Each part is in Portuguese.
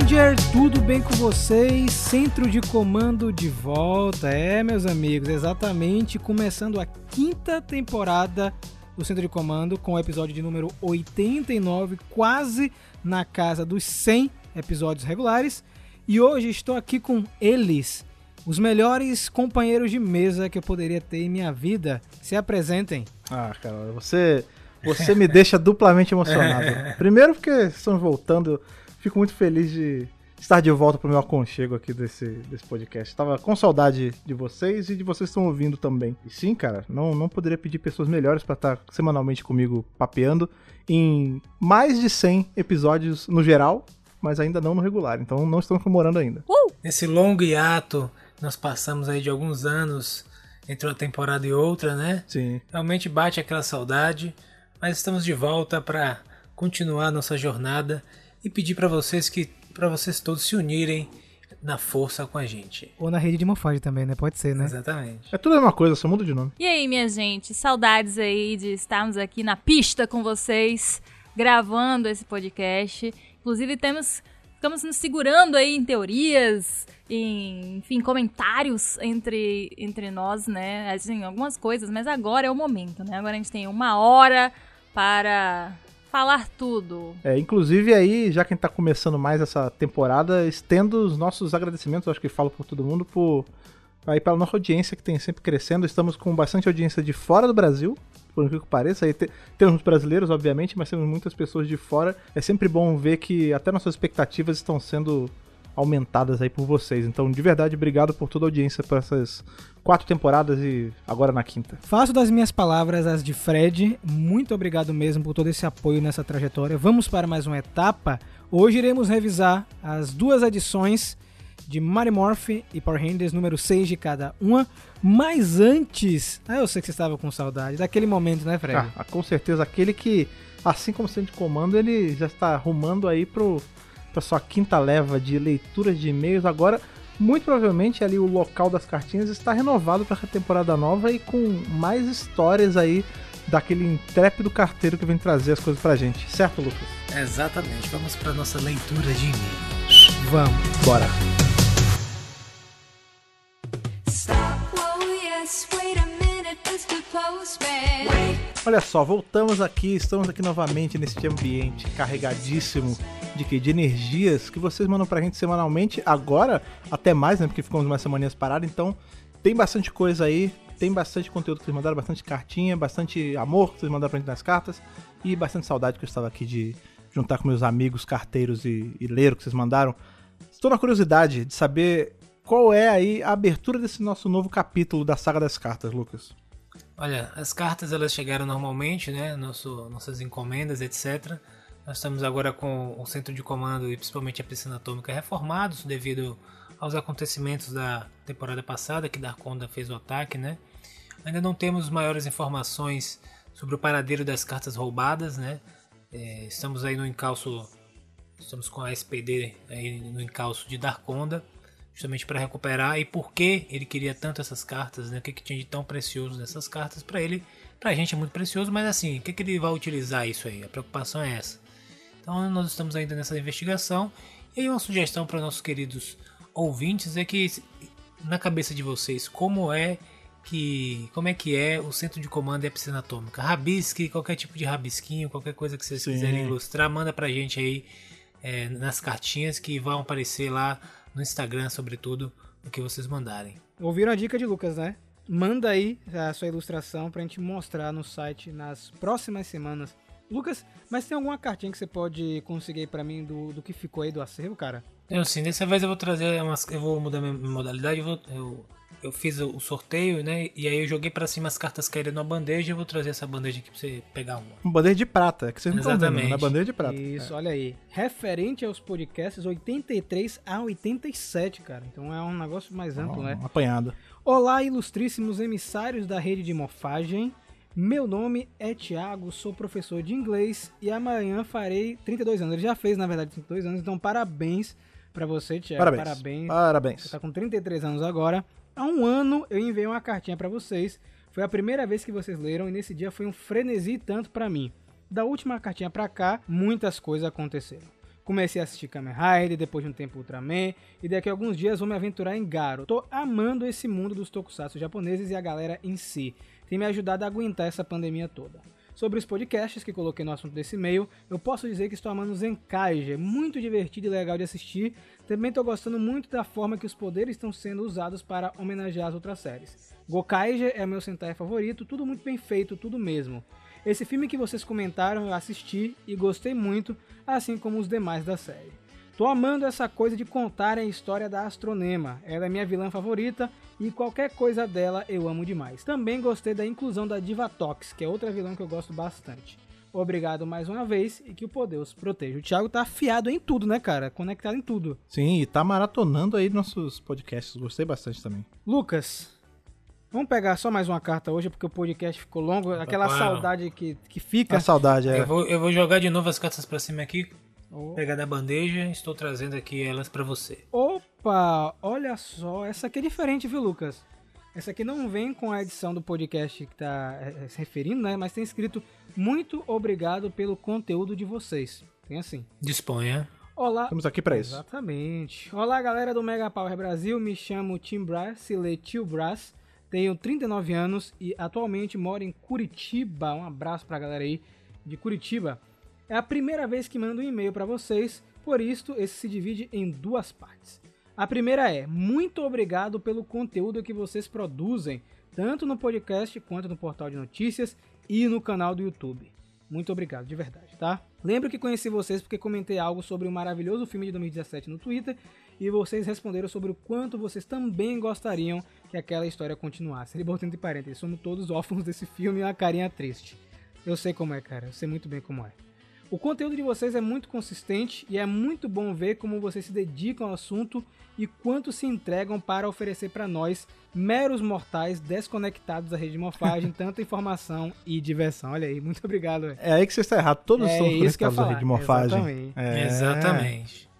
Ranger, tudo bem com vocês? Centro de comando de volta, é meus amigos, exatamente começando a quinta temporada do Centro de Comando com o episódio de número 89, quase na casa dos 100 episódios regulares. E hoje estou aqui com eles, os melhores companheiros de mesa que eu poderia ter em minha vida. Se apresentem. Ah, cara, você, você me deixa duplamente emocionado. Primeiro porque estamos voltando, fico muito feliz de estar de volta pro meu aconchego aqui desse, desse podcast. Tava com saudade de vocês e de vocês que estão ouvindo também. E sim, cara, não, não poderia pedir pessoas melhores para estar semanalmente comigo papeando em mais de 100 episódios no geral, mas ainda não no regular. Então não estamos comemorando ainda. Nesse longo hiato, nós passamos aí de alguns anos entre uma temporada e outra, né? Sim. Realmente bate aquela saudade, mas estamos de volta para continuar nossa jornada e pedir para vocês que para vocês todos se unirem na força com a gente. Ou na rede de mofagem também, né? Pode ser, né? Exatamente. É tudo a mesma coisa, só muda de nome. E aí, minha gente, saudades aí de estarmos aqui na pista com vocês, gravando esse podcast. Inclusive, temos, ficamos nos segurando aí em teorias, em, enfim, comentários entre, entre nós, né? Assim, algumas coisas, mas agora é o momento, né? Agora a gente tem uma hora para falar tudo. É, inclusive aí, já que a gente tá começando mais essa temporada, estendo os nossos agradecimentos, acho que falo por todo mundo, por aí pela nossa audiência que tem sempre crescendo. Estamos com bastante audiência de fora do Brasil, por incrível que pareça. Aí te- temos brasileiros, obviamente, mas temos muitas pessoas de fora. É sempre bom ver que até nossas expectativas estão sendo aumentadas aí por vocês. Então, de verdade, obrigado por toda a audiência por essas quatro temporadas e agora na quinta. Faço das minhas palavras as de Fred. Muito obrigado mesmo por todo esse apoio nessa trajetória. Vamos para mais uma etapa. Hoje iremos revisar as duas edições de Mighty Morphin e Power Rangers, número 6 de cada uma. Mas antes, ah, eu sei que você estava com saudade daquele momento, né, Fred? Ah, com certeza, aquele que, assim como centro de comando, ele já está arrumando aí pro, pra sua quinta leva de leituras de e-mails. Agora, muito provavelmente, ali o local das cartinhas está renovado para a temporada nova e com mais histórias aí daquele intrépido carteiro que vem trazer as coisas pra gente. Certo, Lucas? Exatamente. Vamos para nossa leitura de e-mails. Vamos. Bora! Stop, whoa, yes, wait a minute. Olha só, voltamos aqui, estamos aqui novamente neste ambiente carregadíssimo de que de energias que vocês mandam pra gente semanalmente, agora até mais, né, porque ficamos mais semaninhas paradas, então tem bastante coisa aí, tem bastante conteúdo que vocês mandaram, bastante cartinha, bastante amor que vocês mandaram pra gente nas cartas e bastante saudade que eu estava aqui de juntar com meus amigos carteiros e, e ler o que vocês mandaram. Estou na curiosidade de saber qual é aí a abertura desse nosso novo capítulo da saga das cartas, Lucas. Olha, as cartas elas chegaram normalmente, né? Nosso, nossas encomendas, etc. Nós estamos agora com o centro de comando e principalmente a piscina atômica reformados devido aos acontecimentos da temporada passada que Darkonda fez o ataque, né? Ainda não temos maiores informações sobre o paradeiro das cartas roubadas, né? É, estamos aí no encalço, estamos com a SPD aí no encalço de Darkonda, justamente para recuperar e por que ele queria tanto essas cartas, né? O que, que tinha de tão precioso nessas cartas para ele? Pra gente é muito precioso, mas assim, o que, que ele vai utilizar isso aí? A preocupação é essa. Então nós estamos ainda nessa investigação. E aí uma sugestão para nossos queridos ouvintes é que na cabeça de vocês como é que como é que é o centro de comando e a piscina atômica? Rabisque, qualquer tipo de rabisquinho, qualquer coisa que vocês Sim. quiserem ilustrar, manda pra gente aí é, nas cartinhas que vão aparecer lá no Instagram, sobretudo, o que vocês mandarem. Ouviram a dica de Lucas, né? Manda aí a sua ilustração pra gente mostrar no site nas próximas semanas. Lucas, mas tem alguma cartinha que você pode conseguir pra mim do, do que ficou aí do acervo, cara? Então, assim, dessa vez eu vou trazer umas. Eu vou mudar minha modalidade. Eu, vou, eu, eu fiz o sorteio, né? E aí eu joguei pra cima as cartas caíram numa bandeja. Eu vou trazer essa bandeja aqui pra você pegar uma. Uma bandeja de prata, é que vocês não estão vendo, Exatamente. na bandeja de prata. Isso, olha aí. Referente aos podcasts 83 a 87, cara. Então é um negócio mais amplo, né? Um apanhado. Olá, ilustríssimos emissários da rede de mofagem. Meu nome é Thiago, sou professor de inglês e amanhã farei 32 anos. Ele já fez, na verdade, 32 anos, então parabéns pra você, Thiago. Parabéns. Parabéns. Parabéns. Você tá com 33 anos agora. Há um ano eu enviei uma cartinha pra vocês. Foi a primeira vez que vocês leram e nesse dia foi um frenesi tanto pra mim. Da última cartinha pra cá, muitas coisas aconteceram. Comecei a assistir Kamen Rider, depois de um tempo Ultraman, e daqui a alguns dias vou me aventurar em Garo. Tô amando esse mundo dos tokusatsu japoneses e a galera em si. Tem me ajudado a aguentar essa pandemia toda. Sobre os podcasts que coloquei no assunto desse e-mail, eu posso dizer que estou amando Zenkaija, é muito divertido e legal de assistir. Também estou gostando muito da forma que os poderes estão sendo usados para homenagear as outras séries. Gokaija é meu Sentai favorito, tudo muito bem feito, tudo mesmo. Esse filme que vocês comentaram eu assisti e gostei muito, assim como os demais da série. Tô amando essa coisa de contarem a história da Astronema. Ela é minha vilã favorita e qualquer coisa dela eu amo demais. Também gostei da inclusão da Divatox, que é outra vilã que eu gosto bastante. Obrigado mais uma vez e que o poder os proteja. O Thiago tá afiado em tudo, né, cara? Conectado em tudo. Sim, e tá maratonando aí nossos podcasts. Gostei bastante também. Lucas, vamos pegar só mais uma carta hoje, porque o podcast ficou longo. Aquela Claro. saudade que, que fica. A saudade, é. Eu vou, eu vou jogar de novo as cartas pra cima aqui. Oh. Pegar da bandeja, estou trazendo aqui elas pra você. Opa, olha só, essa aqui é diferente, viu, Lucas? Essa aqui não vem com a edição do podcast que tá é, é, se referindo, né? Mas tem escrito muito obrigado pelo conteúdo de vocês. Tem assim. Disponha. Olá. Estamos aqui pra isso. Exatamente. Olá, galera do Mega Power Brasil. Me chamo Tim Brás, se lê Tio Brás. Tenho 39 anos e atualmente moro em Curitiba. Um abraço pra galera aí de Curitiba. É a primeira vez que mando um e-mail pra vocês, por isso esse se divide em duas partes. A primeira é: muito obrigado pelo conteúdo que vocês produzem, tanto no podcast quanto no portal de notícias e no canal do YouTube. Muito obrigado, de verdade, tá? Lembro que conheci vocês porque comentei algo sobre o maravilhoso filme de 2017 no Twitter e vocês responderam sobre o quanto vocês também gostariam que aquela história continuasse. Ele botou entre parênteses, somos todos órfãos desse filme e uma carinha triste. Eu sei como é, cara, eu sei muito bem como é. O conteúdo de vocês é muito consistente e é muito bom ver como vocês se dedicam ao assunto e quanto se entregam para oferecer para nós, meros mortais desconectados da rede de morfagem, tanta informação e diversão. Olha aí, muito obrigado. velho. É aí que você está errado. Todos É ia conectados à rede de morfagem. Exatamente. É. Exatamente.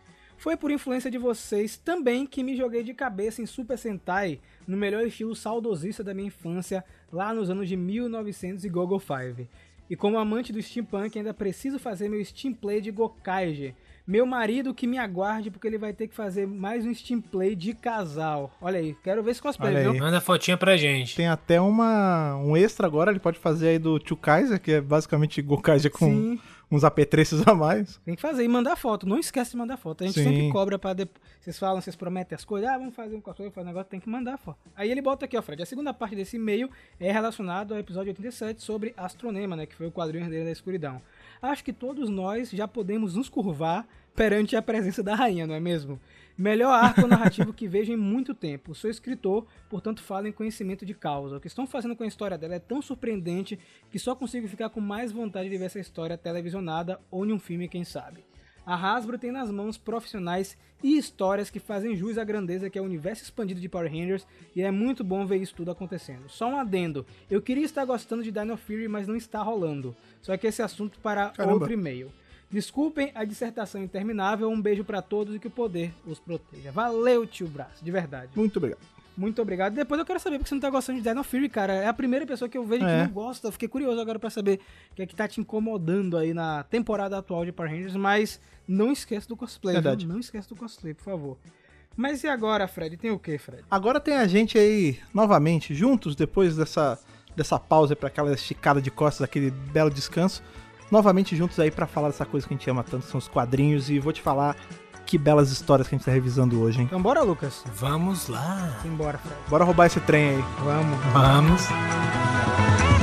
Foi por influência de vocês também que me joguei de cabeça em Super Sentai, no melhor estilo saudosista da minha infância, lá nos anos de 1900 e Gogo 5. E como amante do steampunk, ainda preciso fazer meu steam play de Gokaige. Meu marido que me aguarde, porque ele vai ter que fazer mais um steam play de casal. Olha aí, quero ver esse cosplay, Olha viu? aí. Manda fotinha pra gente. Tem até uma, um extra agora, ele pode fazer aí do Tio Kaiser, que é basicamente Gokaiser com Sim, uns apetrechos a mais. tem que fazer e mandar foto. Não esquece de mandar foto. A gente Sim. sempre cobra pra depois. Vocês falam, vocês prometem as coisas. Ah, vamos fazer um cosplay, fazer um negócio, tem que mandar foto. Aí ele bota aqui, ó, Fred. A segunda parte desse e-mail é relacionado ao episódio 87 sobre Astronema, né? Que foi o quadrinho herdeiro da escuridão. Acho que todos nós já podemos nos curvar perante a presença da rainha, não é mesmo? Melhor arco narrativo que vejo em muito tempo. Sou escritor, portanto falo em conhecimento de causa. O que estão fazendo com a história dela é tão surpreendente que só consigo ficar com mais vontade de ver essa história televisionada ou em um filme, quem sabe. A Hasbro tem nas mãos profissionais e histórias que fazem jus à grandeza que é o universo expandido de Power Rangers e é muito bom ver isso tudo acontecendo. Só um adendo, eu queria estar gostando de Dino Fury, mas não está rolando. Só que esse assunto para Caramba. outro e-mail. Desculpem a dissertação interminável, um beijo pra todos e que o poder os proteja. Valeu, tio Braço, de verdade. Muito obrigado. Muito obrigado. Depois eu quero saber porque você não tá gostando de Dino Fury, cara. É a primeira pessoa que eu vejo É. que não gosta. Eu fiquei curioso agora pra saber o que é que tá te incomodando aí na temporada atual de Power Rangers, mas não esquece do cosplay, viu? Verdade. Não esquece do cosplay, por favor. Mas e agora, Fred? Tem o que, Fred? Agora tem a gente aí novamente, juntos, depois dessa, dessa pausa para aquela esticada de costas, aquele belo descanso. Novamente juntos aí pra falar dessa coisa que a gente ama tanto, que são os quadrinhos. E vou te falar que belas histórias que a gente tá revisando hoje, hein? Então bora, Lucas. Vamos lá. Simbora, Fred. Bora roubar esse trem aí. Vamos. Vamos.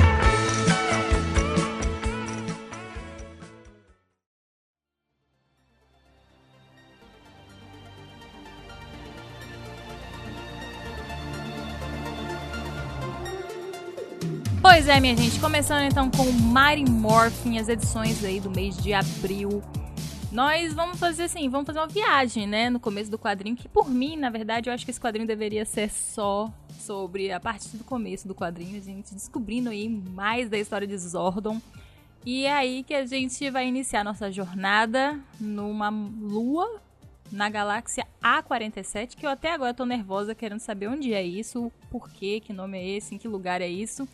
Pois é, minha gente, começando então com Mighty Morphin, as edições aí do mês de abril. Nós vamos fazer assim, vamos fazer uma viagem, né, no começo do quadrinho, que por mim, na verdade, eu acho que esse quadrinho deveria ser só sobre a parte do começo do quadrinho, a gente descobrindo aí mais da história de Zordon. E é aí que a gente vai iniciar nossa jornada numa lua na galáxia A47, que eu até agora tô nervosa querendo saber onde é isso, por quê, que nome é esse, em que lugar é isso.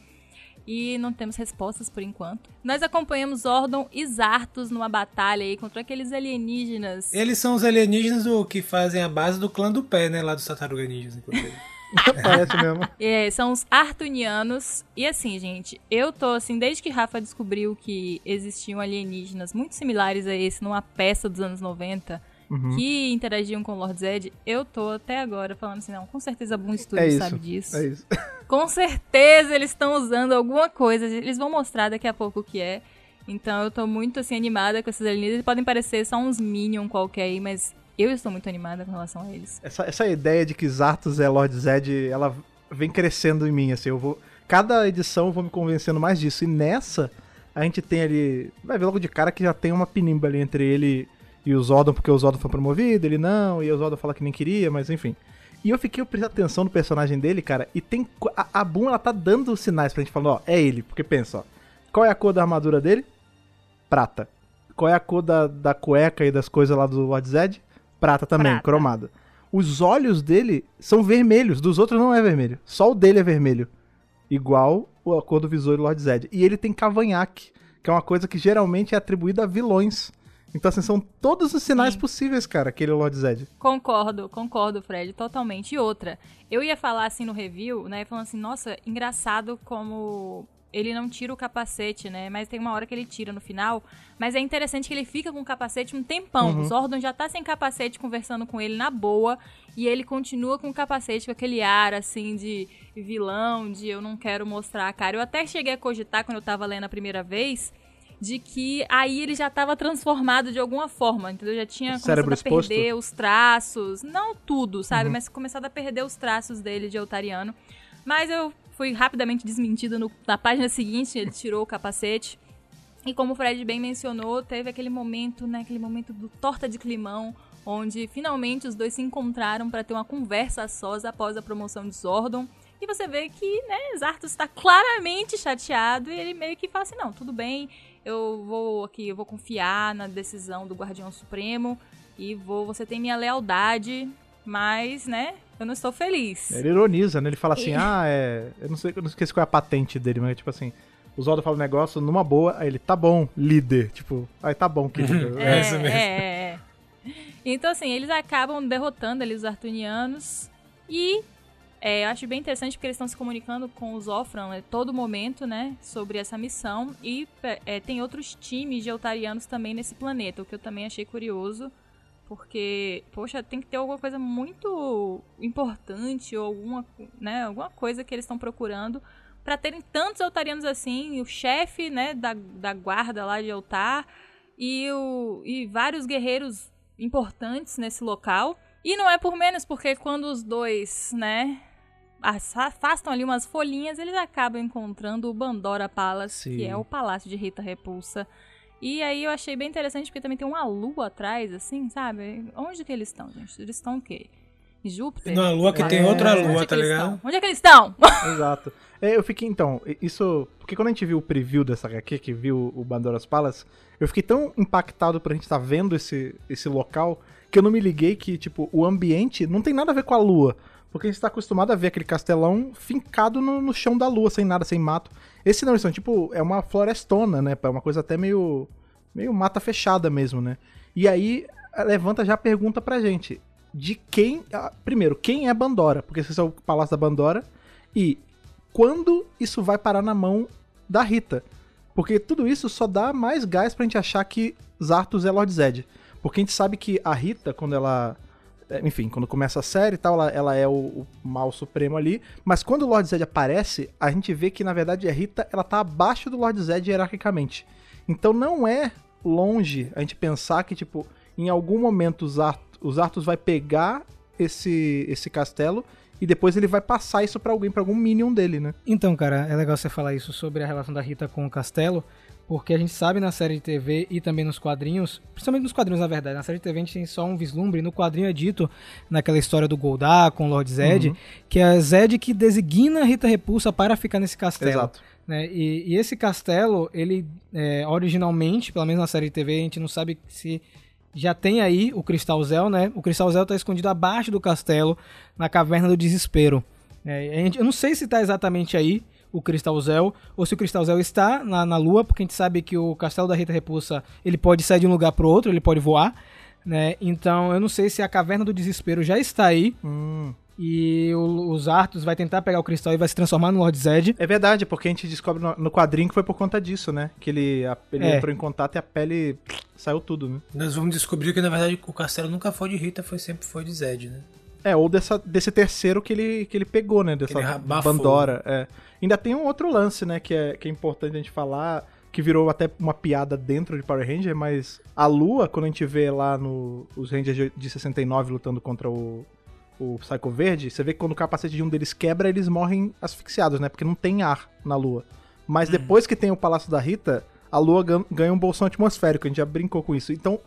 E não temos respostas por enquanto. Nós acompanhamos Zordon e Zartos numa batalha aí contra aqueles alienígenas. Eles são os alienígenas do, que fazem a base do clã do pé, né? Lá dos tartaruga ninjas, inclusive. Parece mesmo. É, são os Artunianos. E assim, gente, eu tô assim, desde que Rafa descobriu que existiam alienígenas muito similares a esse numa peça dos anos 90 Uhum. que interagiam com o Lord Zed, eu tô até agora falando assim, não, com certeza Boom É Studios isso. sabe disso. É isso. Com certeza eles estão usando alguma coisa, eles vão mostrar daqui a pouco o que é. Então eu tô muito assim animada com esses alienígenas. Eles podem parecer só uns Minion qualquer aí, mas eu estou muito animada com relação a eles. Essa, essa ideia de que Zartos é Lord Zed, ela vem crescendo em mim, assim, eu vou... Cada edição eu vou me convencendo mais disso, e nessa a gente tem ali... Vai ver logo de cara que já tem uma pinimba ali entre ele e o Zordon, porque o Zordon foi promovido, ele não, e o Zordon fala que nem queria, mas enfim. E eu fiquei prestando atenção no personagem dele, cara, e tem... A, a Boom, ela tá dando sinais pra gente, falando, ó, é ele, porque pensa, ó, qual é a cor da armadura dele? Prata. Qual é a cor da, da cueca e das coisas lá do Lord Zed? Prata também, Prata. cromada. Os olhos dele são vermelhos, dos outros não é vermelho. Só o dele é vermelho. Igual a cor do visor do Lord Zed. E ele tem cavanhaque, que é uma coisa que geralmente é atribuída a vilões. Então, assim, são todos os sinais Sim. possíveis, cara, aquele Lord Zed. Concordo, concordo, Fred, totalmente. E outra, eu ia falar assim no review, né, falando assim, nossa, engraçado como ele não tira o capacete, né, mas tem uma hora que ele tira no final, mas é interessante que ele fica com o capacete um tempão. Uhum. O Zordon já tá sem capacete conversando com ele na boa, e ele continua com o capacete com aquele ar, assim, de vilão, de eu não quero mostrar a cara. Eu até cheguei a cogitar, quando eu tava lendo a primeira vez, de que aí ele já tava transformado de alguma forma, entendeu? Já tinha começado a exposto? perder os traços, não tudo, Uhum. sabe? Mas começado a perder os traços dele de Eltariano. Mas eu fui rapidamente desmentida no- na página seguinte, ele tirou o capacete. E como o Fred bem mencionou, teve aquele momento, né, aquele momento do torta de climão, onde finalmente os dois se encontraram para ter uma conversa a sós após a promoção de Zordon. E você vê que, né, Zartos está claramente chateado e ele meio que fala assim, não, tudo bem, eu vou aqui, eu vou confiar na decisão do Guardião Supremo e vou, você tem minha lealdade, mas, né, eu não estou feliz. Ele ironiza, né? Ele fala assim, E- ah, é... Eu não sei, eu não esqueci qual é a patente dele, mas tipo assim... O Zordon fala um negócio numa boa, aí ele, tá bom, líder. Tipo, aí tá bom, querido. É isso mesmo. É, é, é. Então, assim, eles acabam derrotando ali os Artunianos. E é, eu acho bem interessante porque eles estão se comunicando com os Ofran a todo momento, né? Sobre essa missão. E é, tem outros times de Eltarianos também nesse planeta, o que eu também achei curioso. Porque, poxa, tem que ter alguma coisa muito importante ou alguma, né, alguma coisa que eles estão procurando para terem tantos Eltarianos assim, o chefe, né, da, da guarda lá de Eltar e, o, e vários guerreiros importantes nesse local. E não é por menos, porque quando os dois, né, afastam ali umas folhinhas, eles acabam encontrando o Bandora Palace, Sim. que é o palácio de Rita Repulsa. E aí eu achei bem interessante, porque também tem uma lua atrás, assim, sabe? Onde que eles estão, gente? Eles estão o quê? Em Júpiter? Numa lua que tem É. outra Onde lua, que tá ligado? estão? Onde é que eles estão? Exato. É, eu fiquei, então, isso. Porque quando a gente viu o preview dessa HQ, que viu o Bandora's Palace, eu fiquei tão impactado por a gente estar vendo esse, esse local que eu não me liguei que, tipo, o ambiente não tem nada a ver com a lua. Porque a gente tá acostumado a ver aquele castelão fincado no, no chão da lua, sem nada, sem mato. Esse não, eles são, tipo, é uma florestona, né? É uma coisa até meio. meio mata fechada mesmo, né? E aí levanta já a pergunta pra gente. De quem. ah, Primeiro, quem é Bandora? Porque esse é o Palácio da Bandora. E quando isso vai parar na mão da Rita? Porque tudo isso só dá mais gás pra gente achar que Zartos é Lord Zed. Porque a gente sabe que a Rita, quando ela. É, Enfim, quando começa a série e tal, ela, ela é o, o mal supremo ali. Mas quando o Lord Zed aparece, a gente vê que, na verdade, a Rita ela tá abaixo do Lord Zed hierarquicamente. Então não é longe a gente pensar que, tipo, em algum momento os, Art os vai pegar esse, esse castelo e depois ele vai passar isso pra alguém, pra algum minion dele, né? Então, cara, é legal você falar isso sobre a relação da Rita com o castelo, porque a gente sabe na série de TV e também nos quadrinhos, principalmente nos quadrinhos, na verdade, na série de TV a gente tem só um vislumbre, no quadrinho é dito, naquela história do Goldar com o Lord Zed, Uhum. que é Zed que designa a Rita Repulsa para ficar nesse castelo. Exato. né? E, e esse castelo, ele é, originalmente, pelo menos na série de TV, a gente não sabe se já tem aí o Cristal Zel, né? O Cristal Zel tá escondido abaixo do castelo, na Caverna do Desespero. É, eu não sei se tá exatamente aí. O Cristal Zel, ou se o Cristal Zel está na, na Lua, porque a gente sabe que o castelo da Rita Repulsa ele pode sair de um lugar para outro, ele pode voar, né? Então eu não sei se a Caverna do Desespero já está aí Hum. e o- os Arthur vai tentar pegar o cristal e vai se transformar no Lord Zed. É verdade, porque a gente descobre no, no quadrinho que foi por conta disso, né? Que ele, a- ele É. entrou em contato e a pele saiu tudo, né? Nós vamos descobrir que na verdade o castelo nunca foi de Rita, foi sempre foi de Zed, né? É, ou dessa, desse terceiro que ele, que ele pegou, né? Dessa. Bandora. É. Ainda tem um outro lance, né? Que é, que é importante a gente falar, que virou até uma piada dentro de Power Ranger, mas a Lua, quando a gente vê lá no, os Rangers de, de 69 lutando contra o, o Psycho Verde, você vê que quando o capacete de um deles quebra, eles morrem asfixiados, né? Porque não tem ar na Lua. Mas depois que tem o Palácio da Rita, a Lua gan- ganha um bolsão atmosférico, a gente já brincou com isso. Então,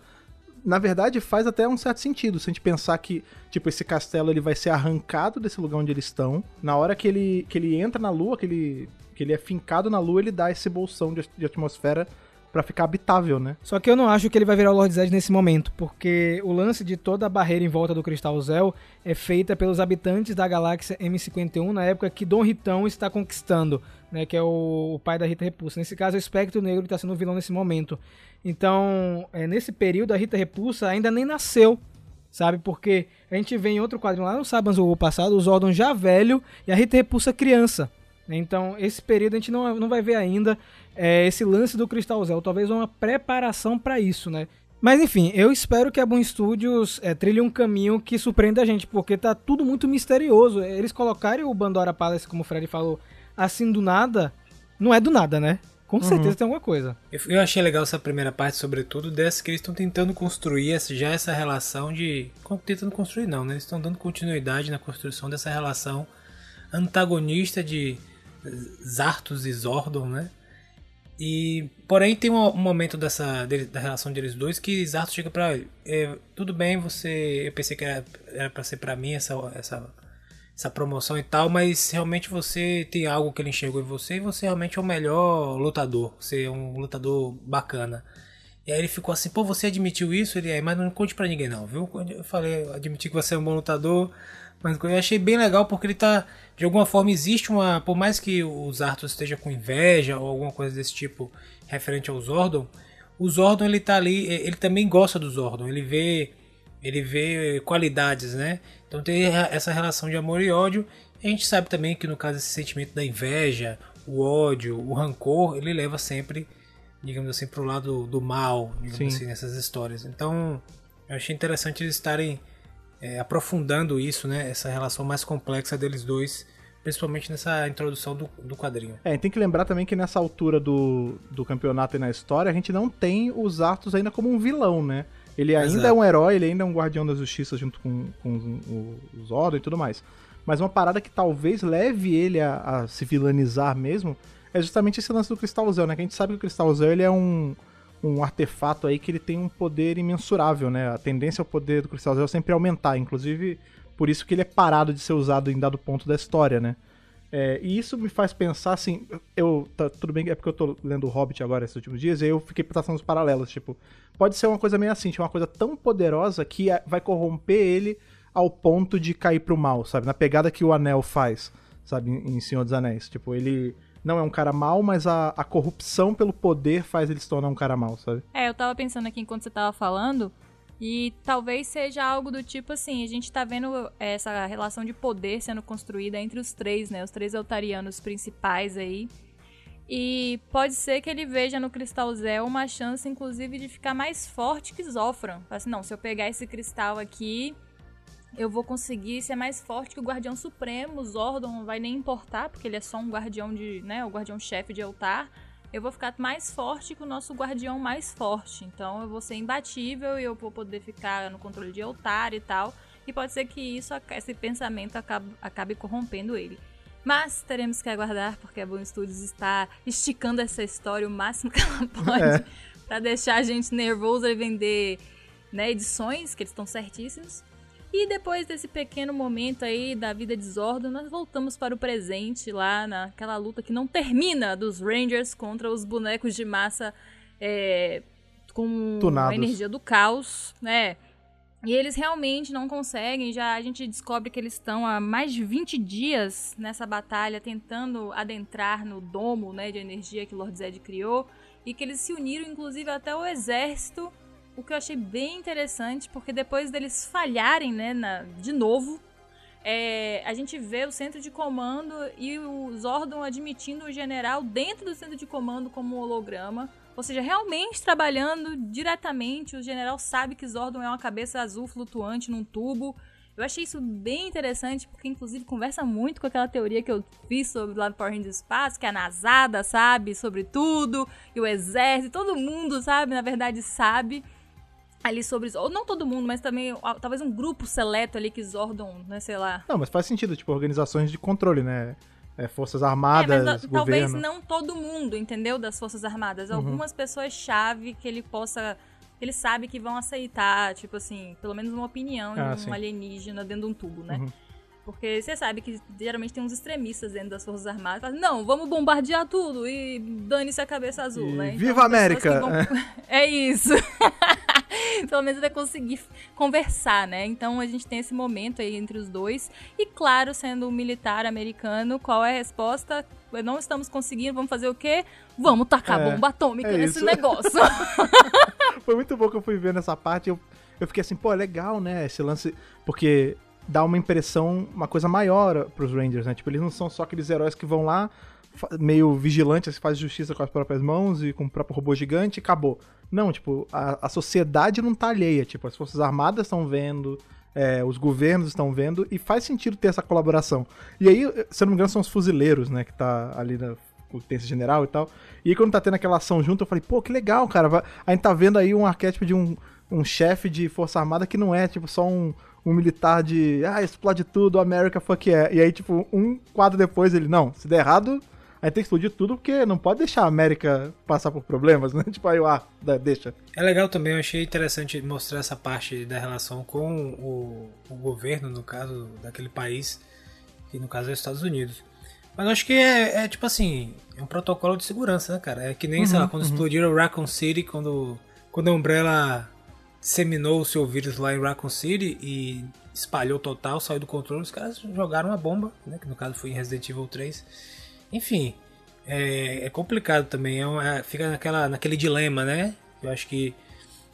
na verdade, faz até um certo sentido. Se a gente pensar que, tipo, esse castelo ele vai ser arrancado desse lugar onde eles estão. Na hora que ele, que ele entra na Lua, que ele, que ele é fincado na Lua, ele dá esse bolsão de, de atmosfera pra ficar habitável, né? Só que eu não acho que ele vai virar o Lord Zed nesse momento, porque o lance de toda a barreira em volta do Cristal Zel é feita pelos habitantes da galáxia M51 na época que Dom Ritão está conquistando, né, que é o, o pai da Rita Repulsa. Nesse caso, é o Espectro Negro que está sendo o vilão nesse momento. Então, é, nesse período, a Rita Repulsa ainda nem nasceu, sabe? Porque a gente vê em outro quadrinho lá no Sabans o passado, o Zordon já velho e a Rita Repulsa criança. Então, esse período a gente não, não vai ver ainda é, esse lance do Crystal Zel. Talvez uma preparação para isso, né? Mas enfim, eu espero que a Boom Studios é, trilhe um caminho que surpreenda a gente, porque tá tudo muito misterioso. Eles colocarem o Bandora Palace, como o Fred falou, assim do nada, não é do nada, né? Com certeza tem alguma coisa. Eu, achei legal essa primeira parte, sobretudo, dessa que eles estão tentando construir essa- já essa relação de. Tentando construir, não, né? Eles estão dando continuidade na construção dessa relação antagonista de Zartos e Zordon, né? E, porém, tem um, um momento dessa dele- da relação deles dois que Zartos chega ele, é, tudo bem, você. Eu pensei que era, era pra ser pra mim essa, essa, essa promoção e tal, mas realmente você tem algo que ele enxergou em você e você realmente é o melhor lutador. Você é um lutador bacana. E aí ele ficou assim, pô, você admitiu isso? Ele é, mas não conte pra ninguém não, viu? Eu falei, admiti que você é um bom lutador, mas eu achei bem legal porque ele tá, de alguma forma existe uma, por mais que o Zartos esteja com inveja ou alguma coisa desse tipo referente ao Zordon, o Zordon ele tá ali, ele também gosta do Zordon, ele vê ele vê qualidades, né? Então tem essa relação de amor e ódio. A gente sabe também que no caso esse sentimento da inveja, o ódio, o rancor, ele leva sempre, digamos assim, pro lado do mal, digamos Sim. assim, nessas histórias. Então, eu achei interessante eles estarem é, aprofundando isso, né? Essa relação mais complexa deles dois, principalmente nessa introdução do, do quadrinho. É, tem que lembrar também que nessa altura do, do campeonato e na história, a gente não tem os Arthur ainda como um vilão, né? Ele ainda Exato. é um herói, ele ainda é um guardião da justiça junto com, com os Zordon e tudo mais. Mas uma parada que talvez leve ele a, a se vilanizar mesmo é justamente esse lance do Cristal Zel, né? Que a gente sabe que o Cristal Zel ele é um, um artefato aí que ele tem um poder imensurável, né? A tendência ao poder do Cristal Zel é sempre aumentar, inclusive por isso que ele é parado de ser usado em dado ponto da história, né? É, e isso me faz pensar assim, eu tá, tudo bem, é porque eu tô lendo o Hobbit agora esses últimos dias, e eu fiquei pensando nos paralelos, tipo, pode ser uma coisa meio assim, tipo, uma coisa tão poderosa que é- vai corromper ele ao ponto de cair pro mal, sabe? Na pegada que o Anel faz, sabe, em Senhor dos Anéis. Tipo, ele não é um cara mal, mas a, a corrupção pelo poder faz ele se tornar um cara mal, sabe? É, eu tava pensando aqui enquanto você tava falando, e talvez seja algo do tipo assim, a gente tá vendo essa relação de poder sendo construída entre os três, né? Os três altarianos principais aí. E pode ser que ele veja no Cristal Zé uma chance, inclusive, de ficar mais forte que Zofran. Assim, não, se eu pegar esse cristal aqui, eu vou conseguir ser mais forte que o Guardião Supremo. O Zordon não vai nem importar, porque ele é só um guardião de, né, o guardião-chefe de Eltar eu vou ficar mais forte que o nosso guardião mais forte. Então eu vou ser imbatível e eu vou poder ficar no controle de altar e tal. E pode ser que isso, esse pensamento acabe, acabe corrompendo ele. Mas teremos que aguardar, porque a Boom Studios está esticando essa história o máximo que ela pode É. pra deixar a gente nervoso e vender né, edições, que eles estão certíssimos. E depois desse pequeno momento aí da vida de Zordon, nós voltamos para o presente, lá naquela luta que não termina dos Rangers contra os bonecos de massa é, com Tunados. a energia do caos, né? E eles realmente não conseguem, já a gente descobre que eles estão há mais de 20 dias nessa batalha tentando adentrar no domo, né, de energia que Lord Zed criou e que eles se uniram inclusive até o exército, o que eu achei bem interessante, porque depois deles falharem, né, na- de novo, é, a gente vê o centro de comando e o Zordon admitindo o general dentro do centro de comando como holograma. Ou seja, realmente trabalhando diretamente, o general sabe que Zordon é uma cabeça azul flutuante num tubo. Eu achei isso bem interessante, porque inclusive conversa muito com aquela teoria que eu fiz sobre lá no Power Rangers Espaço, que a Nasada sabe sobre tudo, e o exército, todo mundo sabe, na verdade sabe ali sobre ou não todo mundo, mas também talvez um grupo seleto ali que Zordon, né, sei lá. Não, mas faz sentido, tipo, organizações de controle, né? É, Forças É, Armadas, mas na- talvez governo. não todo mundo, entendeu? Das Forças Armadas. Uhum. Algumas pessoas-chave que ele possa. que ele sabe que vão aceitar, tipo assim, pelo menos uma opinião Ah, de um sim. alienígena dentro de um tubo, né? Uhum. Porque você sabe que geralmente tem uns extremistas dentro das Forças Armadas. Falam, não, vamos bombardear tudo e dane-se a cabeça azul, E né? Então, viva a América! vão- É isso. Pelo menos vai conseguir conversar, né? Então a gente tem esse momento aí entre os dois. E claro, sendo um militar americano, qual é a resposta? Não estamos conseguindo, vamos fazer o quê? Vamos tacar É, bomba atômica é nesse isso. negócio. Foi muito bom que eu fui ver nessa parte. Eu, eu fiquei assim, pô, é legal, né? Esse lance. Porque dá uma impressão, uma coisa maior pros Rangers, né? Tipo, eles não são só aqueles heróis que vão lá, meio vigilantes, que fazem justiça com as próprias mãos e com o próprio robô gigante e acabou. Não, tipo, a, a sociedade não tá alheia. Tipo, as Forças Armadas estão vendo. é, os governos estão vendo e faz sentido ter essa colaboração. E aí, se eu não me engano, são os fuzileiros, né? Que tá ali na tense general e tal. E aí, quando tá tendo aquela ação junto, eu falei, pô, que legal, cara. A gente tá vendo aí um arquétipo de um, um chefe de Força Armada que não é, tipo, só um, um militar de, ah, explode tudo, America fuck yeah. E aí, tipo, um quadro depois ele, não, se der errado, aí tem que explodir tudo porque não pode deixar a América passar por problemas, né? Tipo, aí, eu, ah, deixa. É legal também, eu achei interessante mostrar essa parte da relação com o, o governo, no caso, daquele país, que no caso é os Estados Unidos. Mas acho que é, é, tipo assim, é um protocolo de segurança, né, cara? É que nem, sei lá, quando explodiram Raccoon City, quando, quando a Umbrella disseminou o seu vírus lá em Raccoon City e espalhou total, saiu do controle, os caras jogaram uma bomba, né? Que no caso foi em Resident Evil 3. Enfim, é, é complicado também, é, um- é- fica naquela, naquele dilema, né? Eu acho que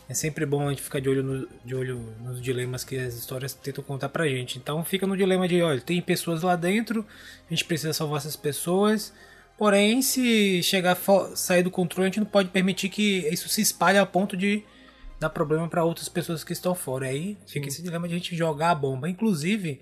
é sempre bom a gente ficar de olho, no- de olho nos dilemas que as histórias tentam contar pra gente. Então fica no dilema de, olha, tem pessoas lá dentro, a gente precisa salvar essas pessoas, porém se chegar sair do controle, a gente não pode permitir que isso se espalhe a ponto de dar problema para outras pessoas que estão fora. Aí fica esse dilema de a gente jogar a bomba. Inclusive,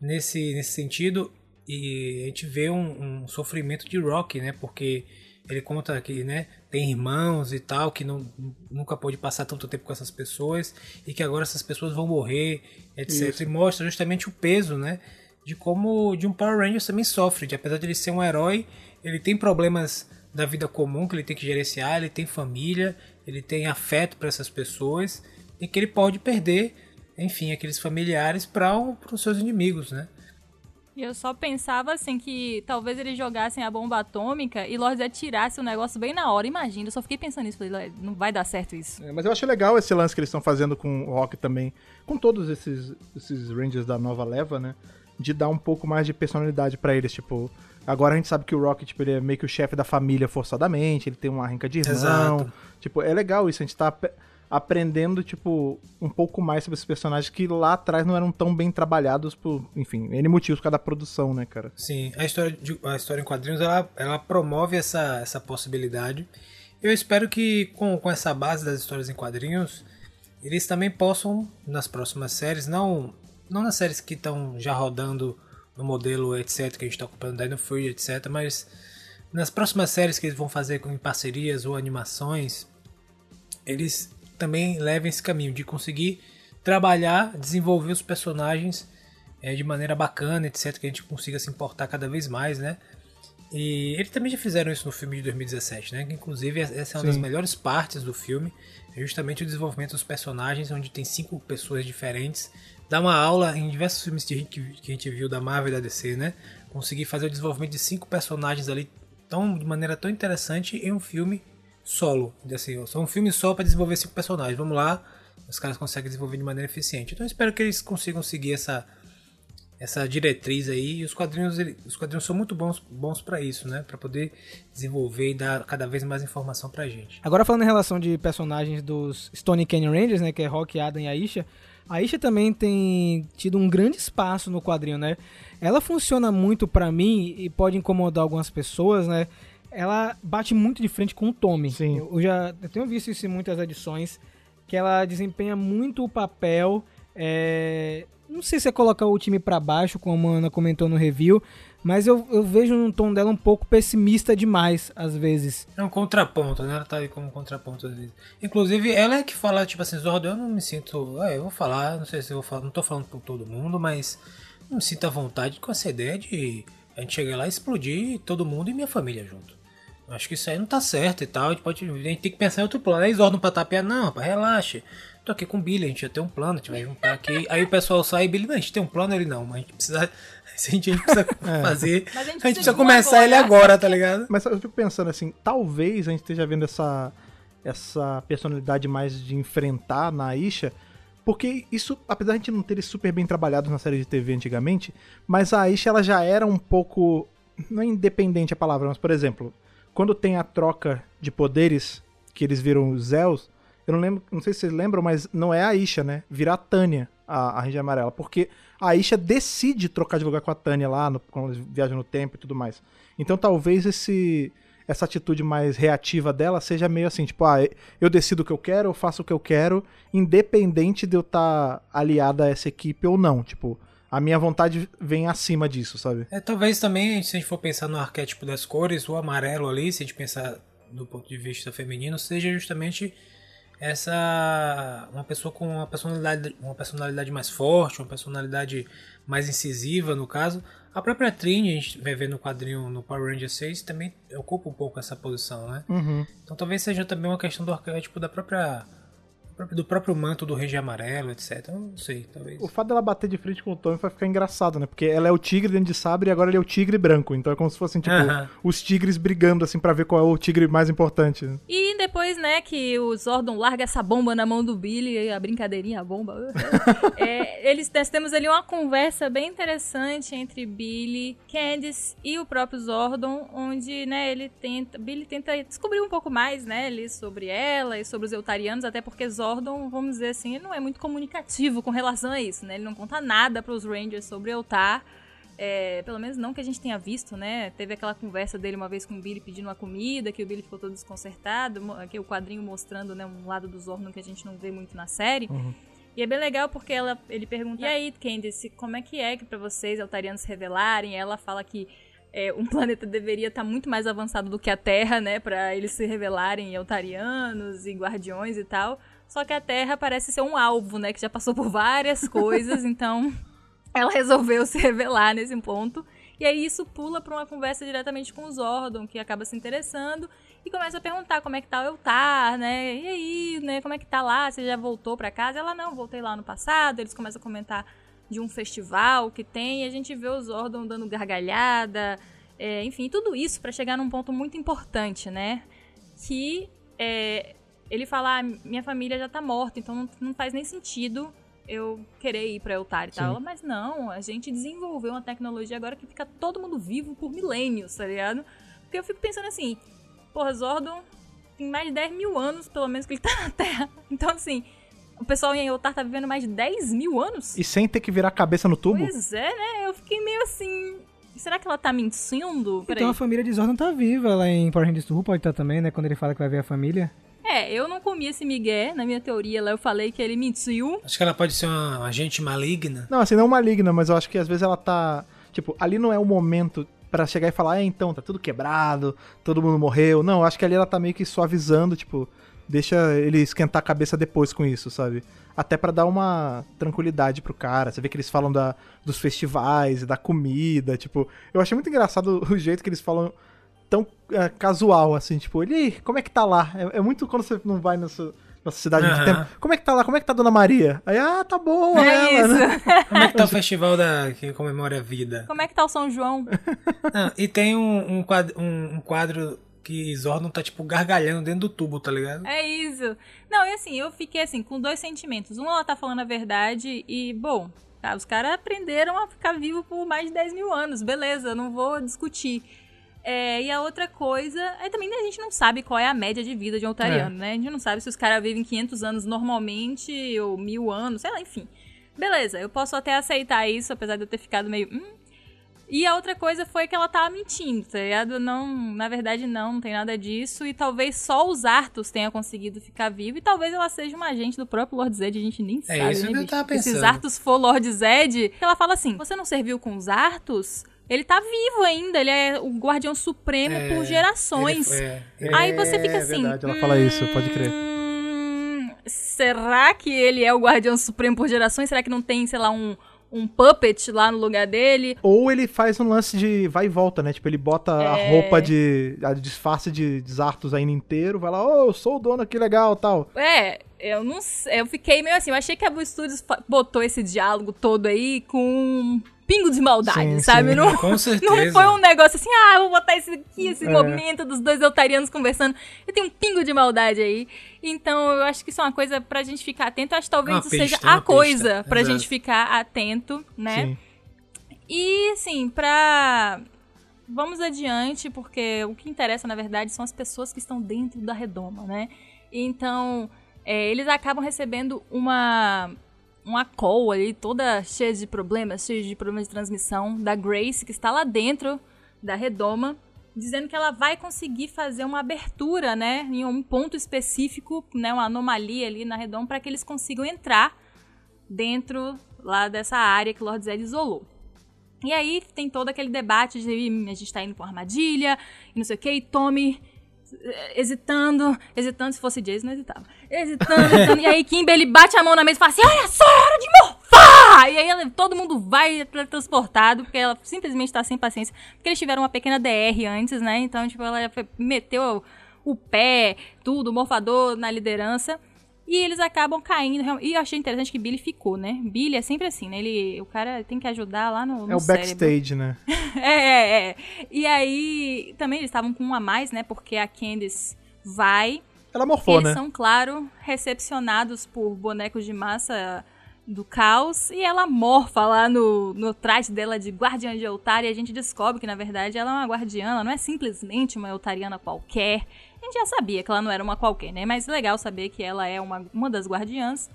nesse, nesse sentido, e a gente vê um, um sofrimento de Rock, né? Porque ele conta que né, tem irmãos e tal, que não, nunca pôde passar tanto tempo com essas pessoas e que agora essas pessoas vão morrer, etc. Isso. E mostra justamente o peso, né? De como de um Power Rangers também sofre, de apesar de ele ser um herói, ele tem problemas da vida comum que ele tem que gerenciar, ele tem família, ele tem afeto para essas pessoas e que ele pode perder, enfim, aqueles familiares para os seus inimigos, né? E eu só pensava assim que talvez eles jogassem a bomba atômica e Lord Zed tirasse o negócio bem na hora. Imagina, eu só fiquei pensando nisso. Falei, não vai dar certo isso. É, mas eu acho legal esse lance que eles estão fazendo com o Rock também, com todos esses, esses Rangers da nova leva, né? De dar um pouco mais de personalidade pra eles, tipo. Agora a gente sabe que o Rock, tipo, ele é meio que o chefe da família forçadamente, ele tem uma rinca de irmão. Exato. Tipo, é legal isso, a gente tá ap- aprendendo, tipo, um pouco mais sobre esses personagens que lá atrás não eram tão bem trabalhados por, enfim, N motivos por causa da produção, né, cara? Sim, a história, de- a história em quadrinhos ela, ela promove essa, essa possibilidade. Eu espero que com, com essa base das histórias em quadrinhos, eles também possam, nas próximas séries, não, não nas séries que estão já rodando no modelo etc, que a gente está acompanhando Dino Fury, etc, mas nas próximas séries que eles vão fazer com, parcerias ou animações, eles também levem esse caminho de conseguir trabalhar, desenvolver os personagens é, de maneira bacana, etc, que a gente consiga se importar cada vez mais, né? E eles também já fizeram isso no filme de 2017, né? Que, inclusive essa é uma das Sim. melhores partes do filme, é justamente o desenvolvimento dos personagens, onde tem cinco pessoas diferentes. Dá uma aula em diversos filmes que a gente, que a gente viu da Marvel e da DC, né? Conseguir fazer o desenvolvimento de cinco personagens ali tão, de maneira tão interessante em um filme solo. Assim, só um filme só para desenvolver cinco personagens. Vamos lá os caras conseguem desenvolver de maneira eficiente. Então espero que eles consigam seguir essa, essa diretriz aí. E os quadrinhos, os quadrinhos são muito bons, bons para isso, né? Para poder desenvolver e dar cada vez mais informação pra gente. Agora falando em relação de personagens dos Stone Canyon Rangers, né, que é Rock, Adam e Aisha, a Aisha também tem tido um grande espaço no quadrinho, né? Ela funciona muito pra mim e pode incomodar algumas pessoas, né? Ela bate muito de frente com o Tommy. Sim. Eu, eu já eu tenho visto isso em muitas edições, que ela desempenha muito o papel. é, Não sei se é colocar o time pra baixo, como a Ana comentou no review, mas eu, eu vejo um tom dela um pouco pessimista demais, às vezes. É um contraponto, né? Ela tá ali como contraponto às vezes. Inclusive, ela é que fala, tipo assim, Zordo, eu não me sinto. Ah, eu vou falar, não sei se eu vou falar, não tô falando por todo mundo, mas não me sinto à vontade com essa ideia de a gente chegar lá e explodir todo mundo e minha família junto. Acho que isso aí não tá certo e tal. A gente, pode, a gente tem que pensar em outro plano. Aí Zordon pra tapear, não, rapaz, relaxa. Tô aqui com o Billy, a gente já tem um plano, a gente vai juntar aqui. Aí o pessoal sai e Billy, não, a gente tem um plano, ele não, mas a gente precisa. A gente, a gente precisa fazer. Mas a gente a gente precisa começar ele agora. agora, tá ligado? Mas eu fico pensando assim, talvez a gente esteja vendo essa, essa personalidade mais de enfrentar na Aisha, porque isso, apesar de a gente não ter eles super bem trabalhados na série de TV antigamente, mas a Aisha ela já era um pouco, não é independente a palavra, mas por exemplo, quando tem a troca de poderes, que eles viram os Zeus, eu não lembro, não sei se vocês lembram, mas não é a Aisha, né? Vira a Tânia, a, a Ranger Amarela, porque a Aisha decide trocar de lugar com a Tânia lá, no, quando eles viajam no tempo e tudo mais. Então talvez esse essa atitude mais reativa dela seja meio assim, tipo, ah, eu decido o que eu quero, eu faço o que eu quero, independente de eu estar aliada a essa equipe ou não. Tipo, a minha vontade vem acima disso, sabe? É, talvez também, se a gente for pensar no arquétipo das cores, o amarelo ali, se a gente pensar do ponto de vista feminino, seja justamente essa uma pessoa com uma personalidade, uma personalidade mais forte, uma personalidade mais incisiva, no caso. A própria Trini, a gente vai ver no quadrinho no Power Ranger 6, também ocupa um pouco essa posição, né? Uhum. Então talvez seja também uma questão do arquétipo da própria do próprio manto do Ranger amarelo, etc. Eu não sei, talvez. O fato dela bater de frente com o Tommy vai ficar engraçado, né? Porque ela é o tigre dentro de sabre e agora ele é o tigre branco. Então é como se fossem, tipo, Aham. os tigres brigando, assim, pra ver qual é o tigre mais importante. né? E depois, né, que o Zordon larga essa bomba na mão do Billy, a brincadeirinha, a bomba. é, eles, nós temos ali uma conversa bem interessante entre Billy, Candice e o próprio Zordon, onde, né, ele tenta, Billy tenta descobrir um pouco mais, né, ali sobre ela e sobre os Eutarianos, até porque Zordon, vamos dizer assim, ele não é muito comunicativo com relação a isso, né, ele não conta nada pros Rangers sobre Eutar. É, pelo menos não que a gente tenha visto, né? Teve aquela conversa dele uma vez com o Billy pedindo uma comida, que o Billy ficou todo desconcertado, aqui o quadrinho mostrando, né, um lado do Zordon que a gente não vê muito na série. E é bem legal porque ela, ele pergunta: E aí, Candice, como é que é que pra vocês, altarianos, se revelarem? E ela fala que é, um planeta deveria estar muito mais avançado do que a Terra, né? Pra eles se revelarem em altarianos e guardiões e tal. Só que a Terra parece ser um alvo, né? Que já passou por várias coisas, então ela resolveu se revelar nesse ponto. E aí isso pula pra uma conversa diretamente com o Zordon, que acaba se interessando e começa a perguntar como é que tá o Eltar, né? E aí, né, como é que tá lá? Você já voltou pra casa? Ela não, voltei lá no passado. Eles começam a comentar de um festival que tem, e a gente vê o Zordon dando gargalhada, é, enfim, tudo isso pra chegar num ponto muito importante, né? Que é, ele fala, ah, minha família já tá morta, então não, não faz nem sentido eu querer ir pra Eltar e tal. Ela, Mas não, a gente desenvolveu uma tecnologia agora que fica todo mundo vivo por milênios, tá ligado? Porque eu fico pensando assim, porra, Zordon tem mais de 10 mil anos, pelo menos, que ele tá na Terra. Então, assim, o pessoal em Eltar tá vivendo mais de 10 mil anos? E sem ter que virar a cabeça no tubo? Pois é, né? Eu fiquei meio assim. Será que ela tá mentindo? Peraí. Então a família de Zordon tá viva lá em Power Rangers Turbo, pode estar também, né? Quando ele fala que vai ver a família. É, eu não comi esse migué. Na minha teoria lá eu falei que ele mentiu. Acho que ela pode ser uma agente maligna. Não, assim, não maligna, mas eu acho que às vezes ela tá. Tipo, ali não é o momento pra chegar e falar, é, então, tá tudo quebrado, todo mundo morreu. Não, eu acho que ali ela tá meio que suavizando, tipo, deixa ele esquentar a cabeça depois com isso, sabe? Até pra dar uma tranquilidade pro cara. Você vê que eles falam da, dos festivais, da comida, tipo. Eu achei muito engraçado o jeito que eles falam tão é, casual, assim, tipo, ele, como é que tá lá? É, é muito quando você não vai nessa, nessa cidade de Aham. tempo. Como é que tá lá? Como é que tá a Dona Maria? Aí, ah, tá boa, é ela, isso. né? Como é que tá o festival da, que comemora a vida? Como é que tá o São João? Ah, e tem um, um quadro, um, um quadro que Zordon tá, tipo, gargalhando dentro do tubo, tá ligado? É isso. Não, e assim, eu fiquei assim, com dois sentimentos. Um, ela tá falando a verdade e, bom, tá, os caras aprenderam a ficar vivo por mais de 10 mil anos. Beleza, não vou discutir. É, e a outra coisa, aí também a gente não sabe qual é a média de vida de um altariano, É. né? A gente não sabe se os caras vivem 500 anos normalmente ou mil anos, sei lá, enfim. Beleza, eu posso até aceitar isso, apesar de eu ter ficado meio. Hum. E a outra coisa foi que ela tava mentindo, tá ligado? Não, na verdade, não, não tem nada disso. E talvez só os Arthos tenham conseguido ficar vivo. E talvez ela seja uma agente do próprio Lord Zed, a gente nem É sabe. isso né, que eu bicho? tava Se os pensando. Arthos for Lord Zed, ela fala assim: você não serviu com os Arthos? Ele tá vivo ainda, ele é o guardião supremo É, por gerações. Ele- é, ele- Aí você fica É assim. verdade, ela fala isso, pode crer. "Hum, será que ele é o guardião supremo por gerações? Será que não tem, sei lá, um, um puppet lá no lugar dele? Ou ele faz um lance de vai e volta, né? Tipo, ele bota a É. roupa de. a disfarce de Zartos ainda inteiro, vai lá, ô, eu sou o dono aqui legal tal. É, eu não sei. Eu fiquei meio assim. Eu achei que a Blue Studios botou esse diálogo todo aí com um pingo de maldade, Sim, sabe? sim. Não, Com certeza. não foi um negócio assim, ah, vou botar esse aqui, esse É. momento dos dois altarianos conversando. E tem um pingo de maldade aí. Então eu acho que isso é uma coisa pra gente ficar atento. Eu acho que talvez Uma isso pista, seja a coisa pista, pra exato. gente ficar atento, né? Sim. E, assim, pra. Vamos adiante, porque o que interessa, na verdade, são as pessoas que estão dentro da redoma, né? Então, é, eles acabam recebendo uma. Uma call ali, toda cheia de problemas, cheia de problemas de transmissão, da Grace, que está lá dentro da redoma, dizendo que ela vai conseguir fazer uma abertura, né? Em um ponto específico, né? Uma anomalia ali na redoma, para que eles consigam entrar dentro lá dessa área que Lord Zed isolou. E aí tem todo aquele debate de "Ih, a gente tá indo pra armadilha, e não sei o que, e Tommy hesitando, hesitando, se fosse Jason, não hesitava. Hesitando, hesitando, e aí Kimberly bate a mão na mesa e fala assim, olha só, é hora de morfar! E aí ela- todo mundo vai transportado, porque ela simplesmente tá sem paciência, porque eles tiveram uma pequena DR antes, né, então, tipo, ela meteu o pé, tudo, o morfador na liderança, e eles acabam caindo. E eu achei interessante que Billy ficou, né? Billy é sempre assim, né? Ele, o cara tem que ajudar lá no, no É o cérebro. backstage, né? É, é, é. E aí, também eles estavam com um a mais, né? Porque a Candice vai. Ela morfou, eles né? são, claro, recepcionados por bonecos de massa do caos. E ela morfa lá no, no traje dela de guardiã de altar. E a gente descobre que, na verdade, ela é uma guardiã. Ela não é simplesmente uma altariana qualquer. A gente já sabia que ela não era uma qualquer, né? Mas legal saber que ela é uma, uma das guardiãs.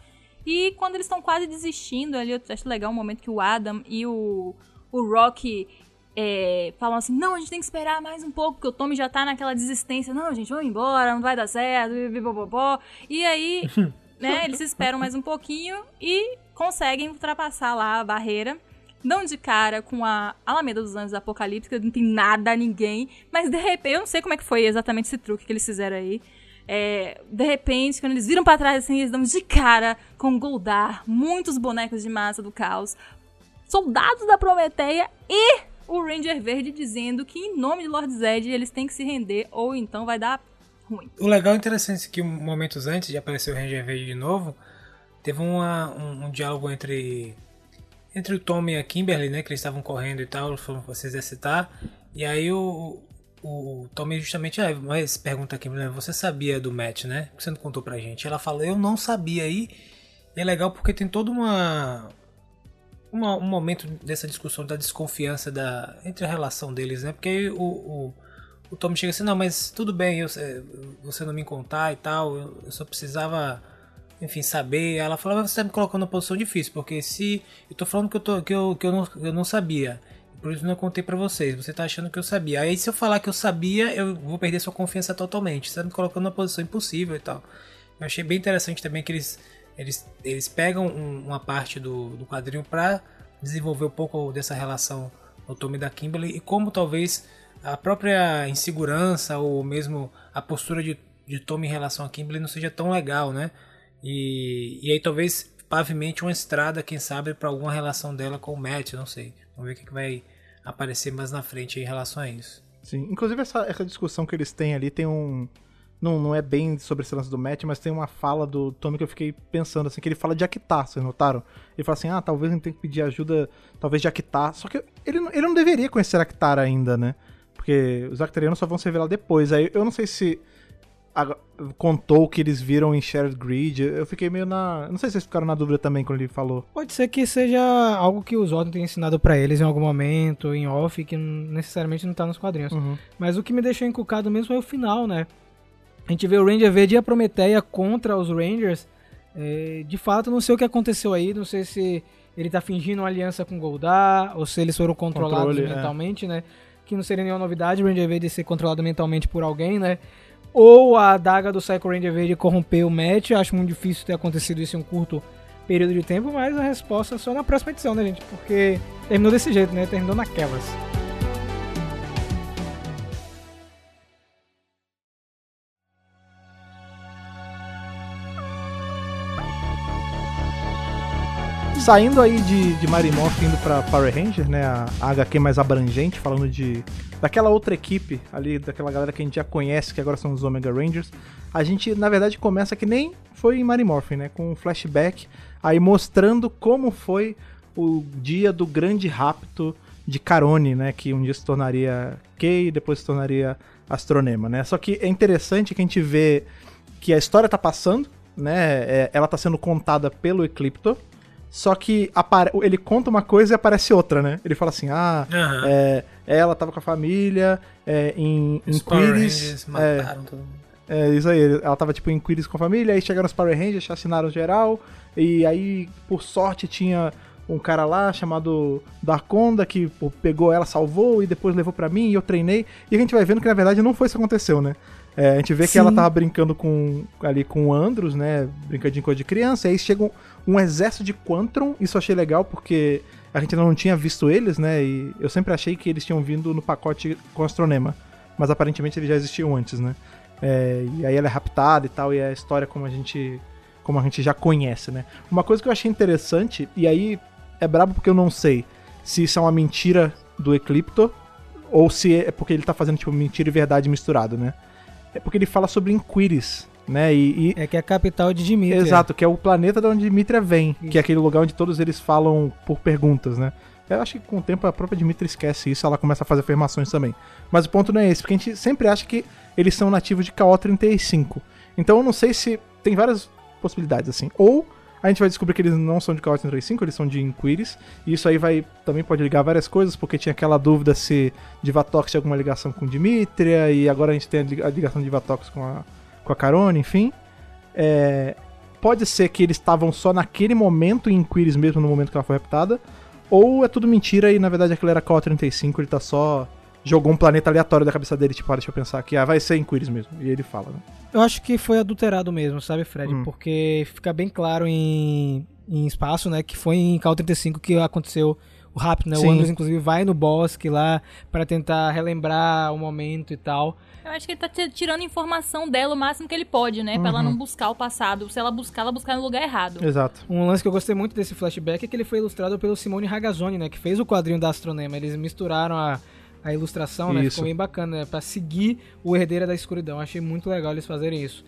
E quando eles estão quase desistindo ali, eu acho legal o momento que o Adam e o, o Rock é, falam assim: não, a gente tem que esperar mais um pouco, porque o Tommy já tá naquela desistência. Não, gente, vamos embora, não vai dar certo, bibibobobó. E aí, né, eles esperam mais um pouquinho e conseguem ultrapassar lá a barreira. Dão de cara com a Alameda dos Anjos Apocalíptica, não tem nada, ninguém. Mas de repente, eu não sei como é que foi exatamente esse truque que eles fizeram aí. É, de repente, quando eles viram pra trás assim, eles dão de cara com Goldar, muitos bonecos de massa do caos, soldados da Prometeia e o Ranger Verde dizendo que em nome de Lord Zed eles têm que se render ou então vai dar ruim. O legal e interessante é que momentos antes de aparecer o Ranger Verde de novo, teve uma, um, um diálogo entre entre o Tom e a Kimberly, né, que eles estavam correndo e tal, foram se exercitar, e aí o, o, o Tommy justamente, ah, mas pergunta a Kimberly, você sabia do match, né? Você não contou pra gente? Ela falou, eu não sabia, aí e é legal porque tem toda uma, uma um momento dessa discussão da desconfiança da, entre a relação deles, né, porque o, o o Tom chega assim, não, mas tudo bem, eu, eh, você não me contar e tal, eu, eu só precisava, enfim, saber. Ela falou, mas você tá me colocando numa posição difícil, porque se eu tô falando que eu, tô, que eu, que eu, não, eu não sabia, por isso não contei pra vocês, você tá achando que eu sabia. Aí se eu falar que eu sabia, eu vou perder sua confiança totalmente, você tá me colocando numa posição impossível e tal. Eu achei bem interessante também que eles, eles, eles pegam um- uma parte do, do quadrinho pra desenvolver um pouco dessa relação do Tommy da Kimberly e como talvez a própria insegurança ou mesmo a postura de, de Tommy em relação a Kimberly não seja tão legal, né? E, e aí talvez pavimente uma estrada, quem sabe, para alguma relação dela com o Matt, não sei. Vamos ver o que, que vai aparecer mais na frente em relação a isso. Sim. Inclusive, essa, essa discussão que eles têm ali tem um. Não, não é bem sobre esse lance do Matt, mas tem uma fala do Tommy que eu fiquei pensando, assim, que ele fala de Akitar, vocês notaram? Ele fala assim, ah, talvez a gente tenha que pedir ajuda, talvez de Akitar. Só que ele, ele não deveria conhecer Akitar ainda, né? Porque os Acterianos só vão ser revelados depois. Aí eu não sei se a- contou que eles viram em Shared Grid. Eu fiquei meio na. Não sei se vocês ficaram na dúvida também quando ele falou. Pode ser que seja algo que o Zordon tenha ensinado pra eles em algum momento, em off, que necessariamente não tá nos quadrinhos. Mas o que me deixou encucado mesmo foi o final, né? A gente vê o Ranger Verde e a Prometeia contra os Rangers. É, de fato, não sei o que aconteceu aí, não sei se ele tá fingindo uma aliança com o Goldar, ou se eles foram controlados Controle, é. mentalmente, né? Que não seria nenhuma novidade o Ranger Verde ser controlado mentalmente por alguém, né? Ou a adaga do Psycho Ranger Verde corrompeu o match. Acho muito difícil ter acontecido isso em um curto período de tempo, mas a resposta é só na próxima edição, né, gente? Porque terminou desse jeito, né? Terminou naquelas. Saindo aí de, de Marimoth indo pra Power Ranger, né? A HQ mais abrangente, falando de. Daquela outra equipe ali, daquela galera que a gente já conhece, que agora são os Omega Rangers. A gente, na verdade, começa que nem foi em Marimorphin, né? Com um flashback aí mostrando como foi o dia do grande rapto de Carone, né? Que um dia se tornaria Kei e depois se tornaria Astronema, né? Só que é interessante que a gente vê que a história tá passando, né? é- ela tá sendo contada pelo Ecliptor. Só que ele conta uma coisa e aparece outra, né? Ele fala assim: ah, Aham. é, ela tava com a família é, em, em Os Power Quiris. Rangers É, mataram todo mundo. é, isso aí. Ela tava tipo em Quiris com a família, aí chegaram os Power Rangers, chacinaram geral. E aí, por sorte, tinha um cara lá chamado Darkonda que pô, pegou ela, salvou e depois levou pra mim e eu treinei. E a gente vai vendo que na verdade não foi isso que aconteceu, né? É, a gente vê que Sim. ela tava brincando com ali com o Andros, né? Brincadinho com de criança. E aí chega um, um exército de Quantron. Isso eu achei legal porque a gente ainda não tinha visto eles, né? E eu sempre achei que eles tinham vindo no pacote com Astronema. Mas aparentemente eles já existiam antes, né? É, e aí ela é raptada e tal, e é a história como a gente como a gente já conhece, né? Uma coisa que eu achei interessante, e aí é brabo porque eu não sei se isso é uma mentira do Ecliptor ou se é porque ele tá fazendo tipo mentira e verdade misturado, né? É porque ele fala sobre Inquiris, né? E, e- É que é a capital de Dimitri. Exato, que é o planeta de onde Dimitria vem, Isso. que é aquele lugar onde todos eles falam por perguntas, né? Eu acho que com o tempo a própria Dimitria esquece isso, ela começa a fazer afirmações também. Mas o ponto não é esse, porque a gente sempre acha que eles são nativos de KO35. Então eu não sei se tem várias possibilidades assim. Ou a gente vai descobrir que eles não são de KO35, eles são de Inquiris, e isso aí vai também pode ligar várias coisas, porque tinha aquela dúvida se Divatox tinha alguma ligação com Dimitria, e agora a gente tem a ligação de Divatox com a com a Carone, enfim. É, pode ser que eles estavam só naquele momento em Quiris mesmo, no momento que ela foi raptada, ou é tudo mentira e na verdade aquele era KO35, ele tá só. jogou um planeta aleatório da cabeça dele, tipo, ah, deixa eu pensar aqui, ah, vai ser em Quiris mesmo. E ele fala, né? Eu acho que foi adulterado mesmo, sabe, Fred? Hum. Porque fica bem claro em, em espaço, né, que foi em Cal 35 que aconteceu o rapto, né? Sim. O Andros, inclusive, vai no bosque lá pra tentar relembrar o momento e tal. Eu acho que ele tá ti- tirando informação dela o máximo que ele pode, né? Pra ela não buscar o passado. Se ela buscar, ela buscar no lugar errado. Exato. Um lance que eu gostei muito desse flashback é que ele foi ilustrado pelo Simone Ragazzoni, né? Que fez o quadrinho da Astronema. Eles misturaram a, a ilustração, né? Isso. Ficou bem bacana, né? Pra seguir o Herdeira da Escuridão. Achei muito legal eles fazerem isso.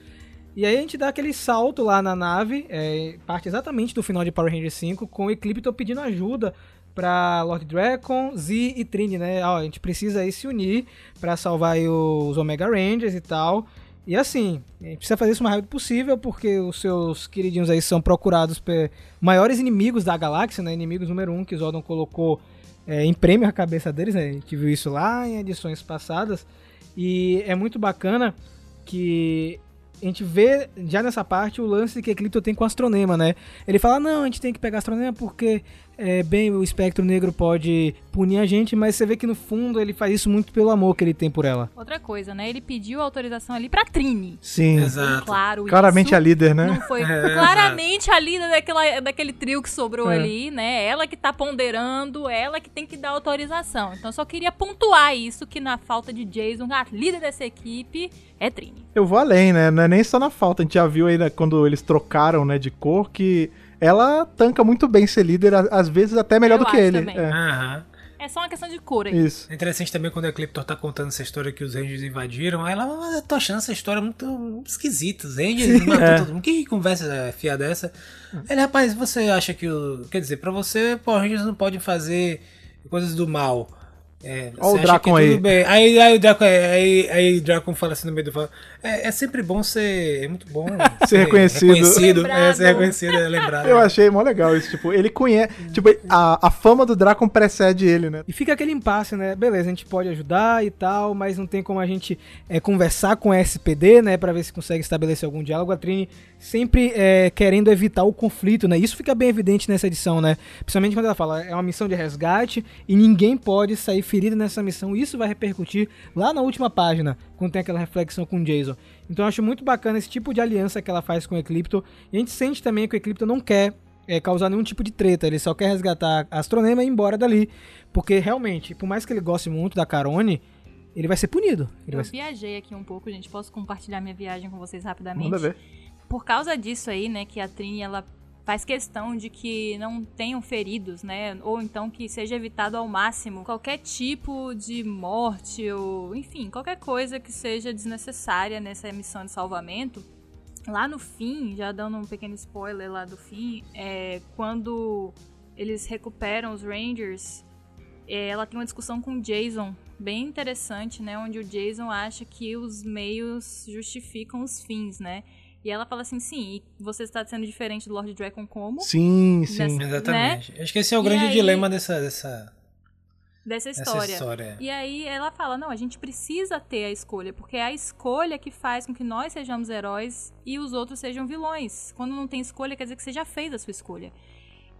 E aí a gente dá aquele salto lá na nave, é, parte exatamente do final de Power Rangers 5, com o Eclipto pedindo ajuda pra Lord Dragon, Z e Trini, né? Ó, a gente precisa aí se unir pra salvar os Omega Rangers e tal. E assim, a gente precisa fazer isso o mais rápido possível, porque os seus queridinhos aí são procurados por maiores inimigos da galáxia, né? Inimigos número um que Zordon colocou é, em prêmio à cabeça deles, né? A gente viu isso lá em edições passadas. E é muito bacana que a gente vê já nessa parte o lance que Eclipto tem com o Astronema, né? Ele fala, não, a gente tem que pegar Astronema porque, é, bem, o espectro negro pode punir a gente, mas você vê que no fundo ele faz isso muito pelo amor que ele tem por ela. Outra coisa, né? Ele pediu autorização ali pra Trini. Sim. Exato. Claro, Claramente isso a líder, né? Não foi É, claramente a líder daquela, daquele trio que sobrou É. ali, né? Ela que tá ponderando, ela que tem que dar autorização. Então eu só queria pontuar isso, que na falta de Jason, a líder dessa equipe é Trini. Eu vou além, né? Não é nem só na falta. A gente já viu aí né, quando eles trocaram, né, de cor, que ela tanca muito bem ser líder, às vezes até melhor Eu do que ele. É, Aham. É só uma questão de cor aí. isso. É interessante também quando a Ecliptor tá contando essa história que os Rangers invadiram. Aí ela, "Ah, eu tô achando essa história muito, esquisita. Os Rangers matou É. todo mundo. Que conversa fiada dessa? Ele, rapaz, você acha que o. Quer dizer, pra você, Power Rangers não podem fazer coisas do mal. É, Ó o Dracon aí. Aí, aí, o Dracon, aí, aí o Dracon fala assim no meio do fala, é, é sempre bom ser. É muito bom Ser reconhecido. reconhecido é, ser reconhecido, é lembrado. Eu achei mó legal isso, tipo, ele conhece. Tipo, a, a fama do Dracon precede ele, né? E fica aquele impasse, né? Beleza, a gente pode ajudar e tal, mas não tem como a gente é, conversar com a SPD, né? Pra ver se consegue estabelecer algum diálogo. A Trini sempre é, querendo evitar o conflito, né? Isso fica bem evidente nessa edição, né? Principalmente quando ela fala, é uma missão de resgate e ninguém pode sair ferido nessa missão. Isso vai repercutir lá na última página, quando tem aquela reflexão com o Jason. Então eu acho muito bacana esse tipo de aliança que ela faz com o Eclipto. E a gente sente também que o Eclipto não quer é, causar nenhum tipo de treta. Ele só quer resgatar a Astronema e ir embora dali. Porque realmente, por mais que ele goste muito da Carone, ele vai ser punido. Ele Eu vai ser... viajei aqui um pouco, gente. Posso compartilhar minha viagem com vocês rapidamente? Manda ver. Por causa disso aí, né, que a Trini, ela faz questão de que não tenham feridos, né, ou então que seja evitado ao máximo qualquer tipo de morte ou, enfim, qualquer coisa que seja desnecessária nessa missão de salvamento. Lá no fim, já dando um pequeno spoiler lá do fim, é quando eles recuperam os Rangers, é, ela tem uma discussão com o Jason bem interessante, né? Onde o Jason acha que os meios justificam os fins, né? E ela fala assim, sim, e você está sendo diferente do Lord Dragon como? Sim, sim. Dessa- Exatamente. Acho que esse é o E grande aí- dilema dessa, dessa, Dessa dessa história. história. E aí ela fala, não, a gente precisa ter a escolha, porque é a escolha que faz com que nós sejamos heróis e os outros sejam vilões. Quando não tem escolha, quer dizer que você já fez a sua escolha.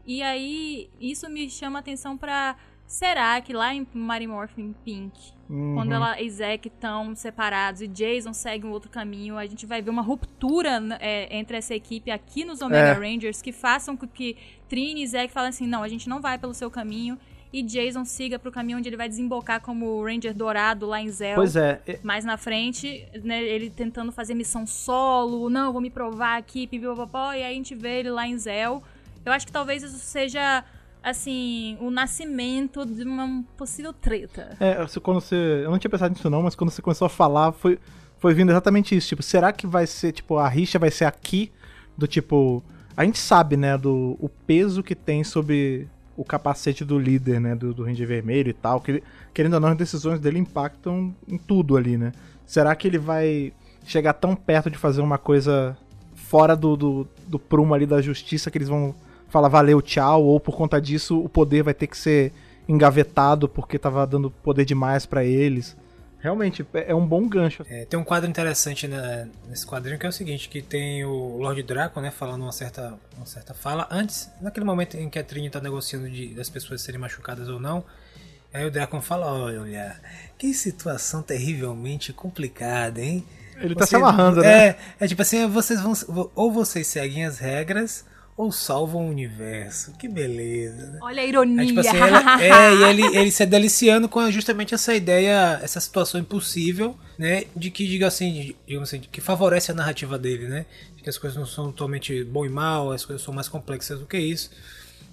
E aí, isso me chama a atenção pra... Será que lá em Mary Morphin Pink, Uhum. quando ela e Zack estão separados e Jason segue um outro caminho, a gente vai ver uma ruptura né, é, entre essa equipe aqui nos Omega É. Rangers que façam com que Trini e Zack falem assim, não, a gente não vai pelo seu caminho e Jason siga pro caminho onde ele vai desembocar como Ranger Dourado lá em Zell. Pois é. Mais na frente, né, ele tentando fazer missão solo, não, vou me provar aqui, pipipopopó, e aí a gente vê ele lá em Zell. Eu acho que talvez isso seja, assim, o nascimento de uma possível treta. É, quando você. Eu não tinha pensado nisso não, mas quando você começou a falar, foi, foi vindo exatamente isso. Tipo, será que vai ser, tipo, a rixa vai ser aqui? Do tipo. A gente sabe, né, do o peso que tem sobre o capacete do líder, né, do, do Ranger Vermelho e tal. Que, querendo ou não, as decisões dele impactam em tudo ali, né? Será que ele vai chegar tão perto de fazer uma coisa fora do, do, do prumo ali da justiça que eles vão falar valeu, tchau, ou por conta disso o poder vai ter que ser engavetado porque tava dando poder demais pra eles. Realmente, é é um bom gancho. É, tem um quadro interessante né, nesse quadrinho que é o seguinte, que tem o Lord Draco, né, falando uma certa, uma certa fala. Antes, naquele momento em que a Trini tá negociando de, das pessoas serem machucadas ou não, aí o Draco fala, olha, que situação terrivelmente complicada, hein? Ele tá se amarrando, né? É, é tipo assim, vocês vão, ou vocês seguem as regras, ou salvam o universo. Que beleza, né? Olha a ironia. É, tipo assim, ela- é, e ele, ele se deliciando com justamente essa ideia, essa situação impossível, né? De que, diga assim, digamos assim, que favorece a narrativa dele, né? De que as coisas não são totalmente bom e mal, as coisas são mais complexas do que isso.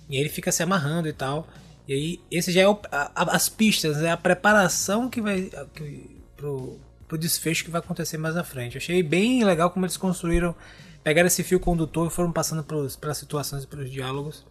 E aí ele fica se amarrando e tal. E aí, esse já é o- a- as pistas, né? A preparação que vai. Que, pro, pro desfecho que vai acontecer mais na frente. Achei bem legal como eles construíram. Pegaram esse fio condutor e foram passando pelos, pelas situações e pelos diálogos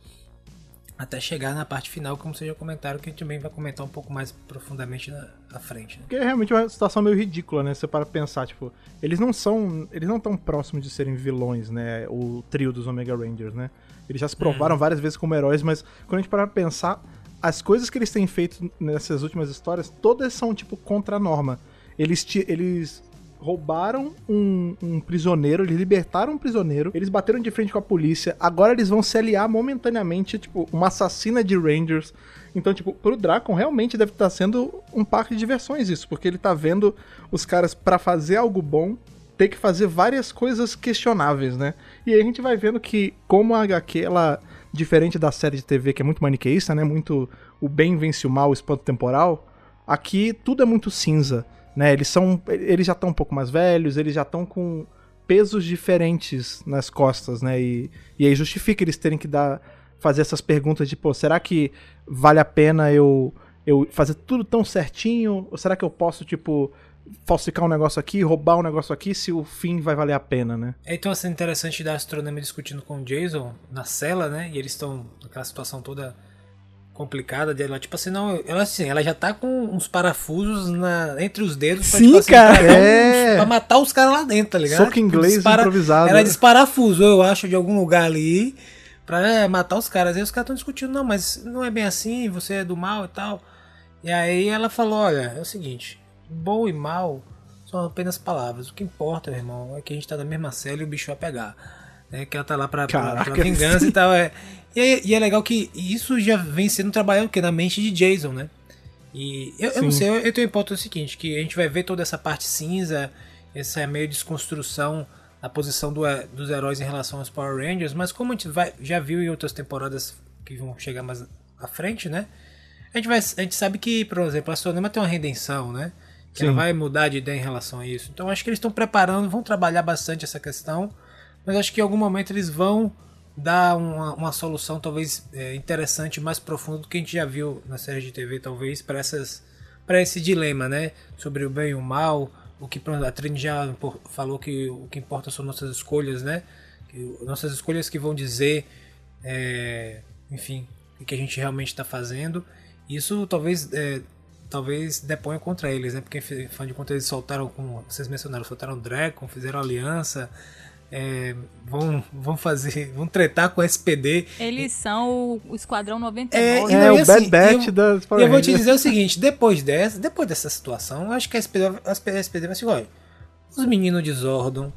até chegar na parte final, como vocês já comentaram, que a gente também vai comentar um pouco mais profundamente na, à frente. Né? Porque é realmente uma situação meio ridícula, né? Você para pensar, tipo, eles não são. Eles não estão próximos de serem vilões, né? O trio dos Omega Rangers, né? Eles já se provaram várias vezes como heróis, mas quando a gente para pensar, as coisas que eles têm feito nessas últimas histórias, todas são, tipo, contra a norma. Eles, eles roubaram um, um prisioneiro, eles libertaram um prisioneiro, eles bateram de frente com a polícia, agora eles vão se aliar momentaneamente, tipo, uma assassina de Rangers. Então, tipo, pro Dracon realmente deve estar sendo um parque de diversões isso, porque ele tá vendo os caras pra fazer algo bom ter que fazer várias coisas questionáveis, né? E aí a gente vai vendo que como a HQ, ela diferente da série de TV que é muito maniqueísta, né? Muito o bem vence o mal, o espanto temporal, aqui tudo é muito cinza, né? Eles são eles já estão um pouco mais velhos, eles já estão com pesos diferentes nas costas, né? E, e aí justifica eles terem que dar fazer essas perguntas de, pô, será que vale a pena eu eu fazer tudo tão certinho? Ou será que eu posso, tipo, falsificar um negócio aqui, roubar um negócio aqui, se o fim vai valer a pena, né? É então assim, interessante da astronômica discutindo com o Jason na cela, né? E eles estão naquela situação toda complicada dela. Tipo assim, não, ela assim, ela já tá com uns parafusos na, entre os dedos pra, Sim, tipo assim, cara. pra, É. uns- pra matar os caras lá dentro, tá ligado? Soco inglês Dispara- improvisado. Ela desparafusou, eu acho, de algum lugar ali pra é, matar os caras. Aí os caras estão discutindo, não, mas não é bem assim, você é do mal e tal. E aí ela falou, olha, é o seguinte, bom e mal são apenas palavras. O que importa, meu irmão, é que a gente tá na mesma cela e o bicho vai pegar. Né? Que ela tá lá pra, pra, Caraca, pra vingança e tal. É. E, é, e é legal que isso já vem sendo trabalhado o quê? na mente de Jason, né? E eu, eu não Sim. sei, eu, eu tenho a hipótese seguinte, que a gente vai ver toda essa parte cinza, essa meio desconstrução da posição do- dos heróis em relação aos Power Rangers, mas como a gente vai, já viu em outras temporadas que vão chegar mais à frente, né? A gente, vai, a gente sabe que, por exemplo, a Astronema tem uma redenção, né? Que ela Sim. vai mudar de ideia em relação a isso. Então acho que eles estão preparando, vão trabalhar bastante essa questão, mas acho que em algum momento eles vão dar uma, uma solução talvez é, interessante, mais profunda do que a gente já viu na série de TV, talvez, para essas para esse dilema, né? Sobre o bem e o mal. O que a Trini já falou que o que importa são nossas escolhas, né? Que, nossas escolhas que vão dizer, é, enfim, o que a gente realmente está fazendo. Isso talvez é, talvez deponha contra eles, né? Porque afinal de contas eles soltaram, como vocês mencionaram, soltaram Dragon, fizeram aliança, é, vão, vão fazer, vão tretar com o SPD. Eles são o, o Esquadrão É, 99. e É, não, o e Bad assim, Batch eu- das E Power eu vou te dizer o seguinte, depois dessa, depois dessa situação, eu acho que a SPD, a SPD vai assim, olha, os meninos de Zordon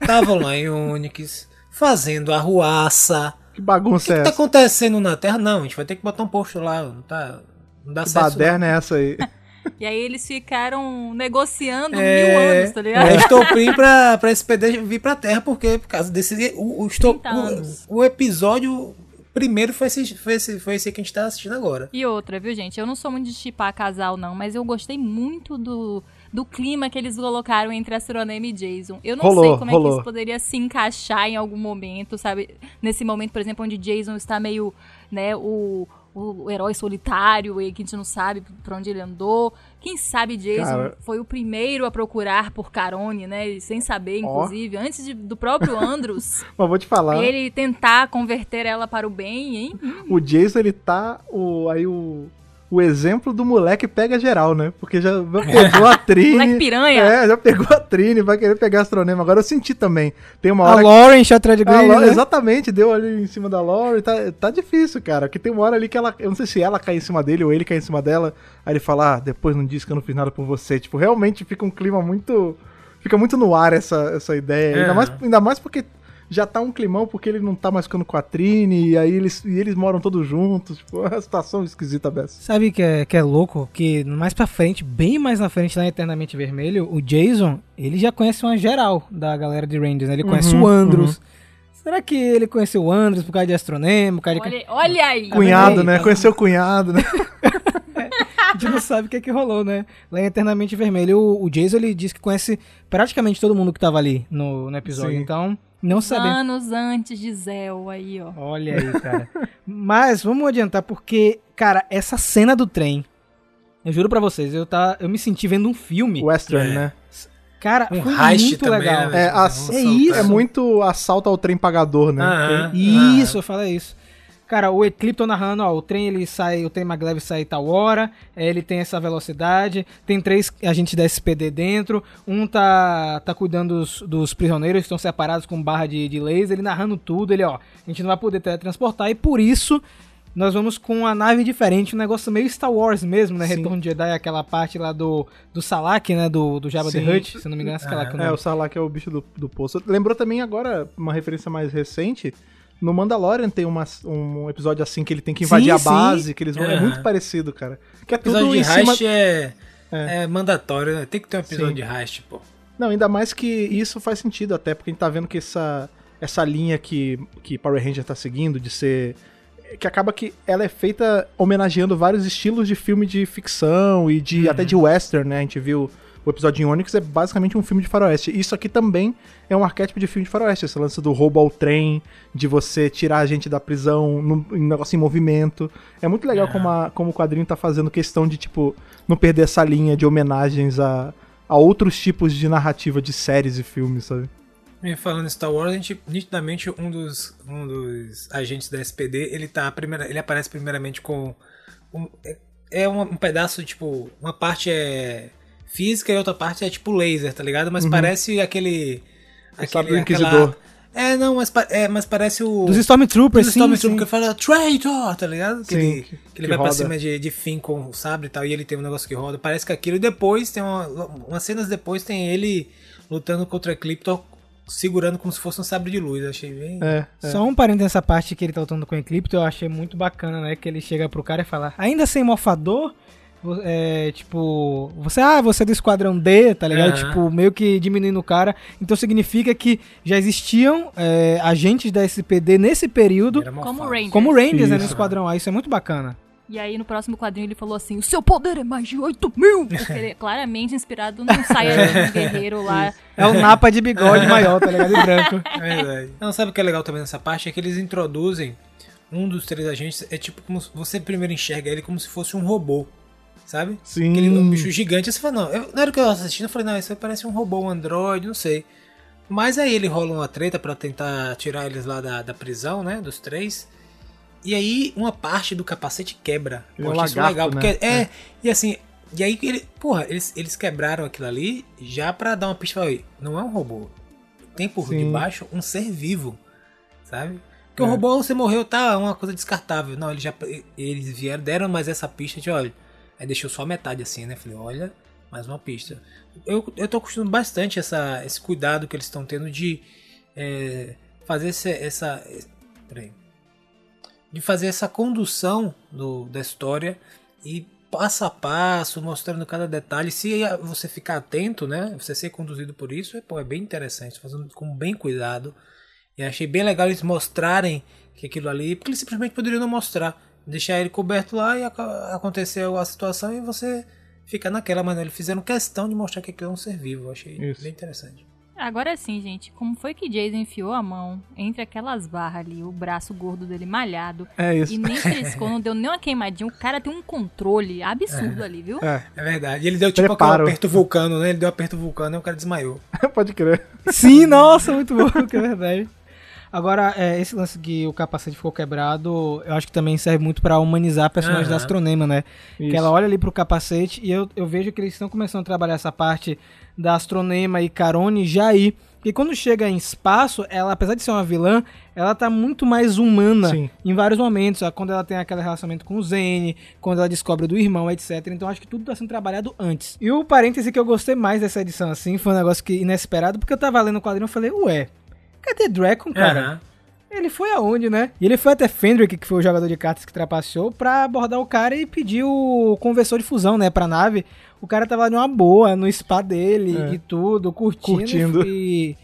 estavam lá em Onyx, fazendo arruaça. Que O bagunça que, é que tá essa? acontecendo na Terra? Não, a gente vai ter que botar um posto lá, não tá... Não dá Que certo. isso não. baderna é essa aí? E aí eles ficaram negociando mil É, anos, tá ligado? É estopim pra, pra SPD vir pra Terra, porque por causa desse. O, o, esto- 30 anos. o, o episódio primeiro foi esse, foi, esse, foi esse que a gente tá assistindo agora. E outra, viu, gente? Eu não sou muito de chipar casal, não, mas eu gostei muito do, do clima que eles colocaram entre Astronema e Jason. Eu não Rolou, sei como é rolou. que isso poderia se encaixar em algum momento, sabe? Nesse momento, por exemplo, onde Jason está meio, né, o, o herói solitário e que a gente não sabe pra onde ele andou. Quem sabe Jason Cara. foi o primeiro a procurar por Carone, né? e Sem saber, inclusive, antes de- do próprio Andros, Mas vou te falar. ele tentar converter ela para o bem, hein? O Jason, ele tá o, aí o, o exemplo do moleque pega geral, né? Porque já pegou a Trini. Moleque piranha. É, já pegou a Trini, vai querer pegar astronema. Agora eu senti também. Tem uma A hora Lauren A Green, Lo- né? Exatamente, deu ali em cima da Lori. Tá, tá difícil, cara. Que tem uma hora ali que ela. Eu não sei se ela cai em cima dele ou ele cai em cima dela. Aí ele fala, ah, depois não disse que eu não fiz nada por você. Tipo, realmente fica um clima muito. Fica muito no ar essa, essa ideia. É. Ainda, mais, ainda mais porque já tá um climão, porque ele não tá mais ficando com a Trini. E aí eles, e eles moram todos juntos. Tipo, é uma situação esquisita dessa. Sabe que é, que é louco? Que mais pra frente, bem mais na frente, lá em Eternamente Vermelho, o Jason, ele já conhece uma geral da galera de Rangers, né? Ele conhece Uhum, o Andros. Será que ele conheceu o Andros por causa de Astronema? Por causa de... Olha, olha aí. Cunhado, né? tá. Conheceu o cunhado, né? A gente não sabe o que é que rolou, né? Lá em Eternamente Vermelho, o, o Jason, ele diz que conhece praticamente todo mundo que tava ali no, no episódio. Sim. Então, não sabemos. Anos antes de Zéu aí, ó. Olha aí, cara. Mas vamos adiantar, porque, cara, essa cena do trem, eu juro pra vocês, eu, tá, eu me senti vendo um filme. Western, É. né? Cara, Um foi muito também, legal. né? É, é isso. É muito assalto ao trem pagador, né? Aham. Isso, eu falei isso. Cara, o Eclipto narrando, ó, o trem ele sai, o trem maglev sai tal hora, é, ele tem essa velocidade, tem três agentes da SPD dentro, um tá, tá cuidando dos, dos prisioneiros estão separados com barra de, de laser, ele narrando tudo, ele, ó, a gente não vai poder teletransportar e por isso nós vamos com uma nave diferente, um negócio meio Star Wars mesmo, né? Sim. Retorno de Jedi, aquela parte lá do, do Salak, né? Do, do Jabba the Sim. Hutt, se não me engano, é Salak o É, nome. o Sarlacc é o bicho do, do poço. Lembrou também agora, uma referência mais recente, no Mandalorian tem uma, um episódio assim que ele tem que invadir Sim, a sim. base, que eles vão... É Aham. muito parecido, cara. Que é O episódio tudo de em cima... heist é, É. é mandatório, né? Tem que ter um episódio Sim. de heist, pô. Não, ainda mais que isso faz sentido até, porque a gente tá vendo que essa, essa linha que, que Power Ranger tá seguindo de ser... Que acaba que ela é feita homenageando vários estilos de filme de ficção e de até de western, né? A gente viu o episódio em Onyx é basicamente um filme de faroeste. Isso aqui também é um arquétipo de filme de faroeste. Esse lance do roubo ao trem, de você tirar a gente da prisão, num em um negócio em movimento. É muito legal como, a- como o quadrinho tá fazendo questão de, tipo, não perder essa linha de homenagens a, a outros tipos de narrativa de séries e filmes, sabe? E falando em Star Wars, a gente, nitidamente, um dos, um dos agentes da SPD, ele tá, primeira, ele aparece primeiramente com... Um, é, é um, um pedaço, tipo, uma parte é física e outra parte é tipo laser, tá ligado? Mas parece aquele... sabre do Inquisidor. É, não, mas, pa- é, mas parece o... Dos Stormtroopers, Dos sim, Stormtrooper sim. que fala traitor, tá ligado? Que Sim, ele, que- que ele vai pra roda. cima de, de Finn com o sabre e tal, e ele tem um negócio que roda. Parece que aquilo. E depois tem uma, umas cenas depois tem ele lutando contra Ecliptor, segurando como se fosse um sabre de luz. Eu achei bem. É, é. Só um parênteses nessa parte que ele tá lutando com o Eclipto, eu achei muito bacana, né? Que ele chega pro cara e fala, ainda sem morfador, vo- é, tipo, você, ah, você é do esquadrão D, tá ligado? Aham. Tipo, meio que diminuindo o cara. Então significa que já existiam é, agentes da SPD nesse período, Como. Rangers. como Rangers, né, no Isso. esquadrão A. Isso é muito bacana. E aí no próximo quadrinho ele falou assim: o seu poder é mais de 8 mil! Porque ele é claramente inspirado num Saiyajin guerreiro lá. É o Napa de bigode maior, tá ligado? E branco. É verdade. Não, sabe o que é legal também nessa parte? É que eles introduzem um dos três agentes. É tipo como você primeiro enxerga ele como se fosse um robô. Sabe? Sim. Aquele bicho gigante. Aí Você fala, não, eu, na hora que eu assistindo, eu falei, não, isso aí parece um robô, um androide, não sei. Mas aí ele rola uma treta pra tentar tirar eles lá da, da prisão, né? Dos três. E aí uma parte do capacete quebra. Ele Eu é um isso legal. né? Porque é, E assim. E aí ele. Porra, eles, eles quebraram aquilo ali já pra dar uma pista. Olha, não é um robô. Tem por Sim. debaixo um ser vivo. Sabe? Porque o É. robô, você morreu, tá, é uma coisa descartável. Não, eles já. Eles vieram, deram mais essa pista de, olha. Aí deixou só metade assim, né? Falei, olha, mais uma pista. Eu, eu tô curtindo bastante essa, esse cuidado que eles estão tendo de é, fazer esse, essa. Peraí. De fazer essa condução do, da história e passo a passo, mostrando cada detalhe. Se você ficar atento, né? Você ser conduzido por isso, é, pô, é bem interessante, fazendo com bem cuidado. E achei bem legal eles mostrarem que aquilo ali, porque eles simplesmente poderiam não mostrar, deixar ele coberto lá e aconteceu a situação e você fica naquela, mas não, eles fizeram questão de mostrar que aquilo é um ser vivo. Eu achei Isso. bem interessante. Agora sim, gente, como foi que Jason enfiou a mão entre aquelas barras ali, o braço gordo dele malhado, É isso. e nem triscou, não deu nem uma queimadinha. O cara tem um controle absurdo ali, viu? É, É verdade. E ele deu tipo Preparo. aquele aperto vulcano, né? Ele deu um aperto vulcano e o cara desmaiou. pode crer. Sim, nossa, muito bom, que é verdade. Agora, é, esse lance que o capacete ficou quebrado, eu acho que também serve muito pra humanizar a personagem Aham. da Astronema, né? Isso. Que ela olha ali pro capacete e eu, eu vejo que eles estão começando a trabalhar essa parte da Astronema e Carone já aí. Porque quando chega em espaço, ela, apesar de ser uma vilã, ela tá muito mais humana Sim. em vários momentos. ó, Quando ela tem aquele relacionamento com o Zane, quando ela descobre do irmão, etc. Então acho que tudo tá sendo trabalhado antes. E o parêntese que eu gostei mais dessa edição, assim, foi um negócio que inesperado, porque eu tava lendo o quadrinho e falei, ué, cadê Draco, cara? Aham. Ele foi aonde, né? E ele foi até Fendrick, que foi o jogador de cartas que trapaceou, pra abordar o cara e pedir o conversor de fusão, né, pra nave. O cara tava lá de uma boa, no spa dele É. e tudo, curtindo. Curtindo. E...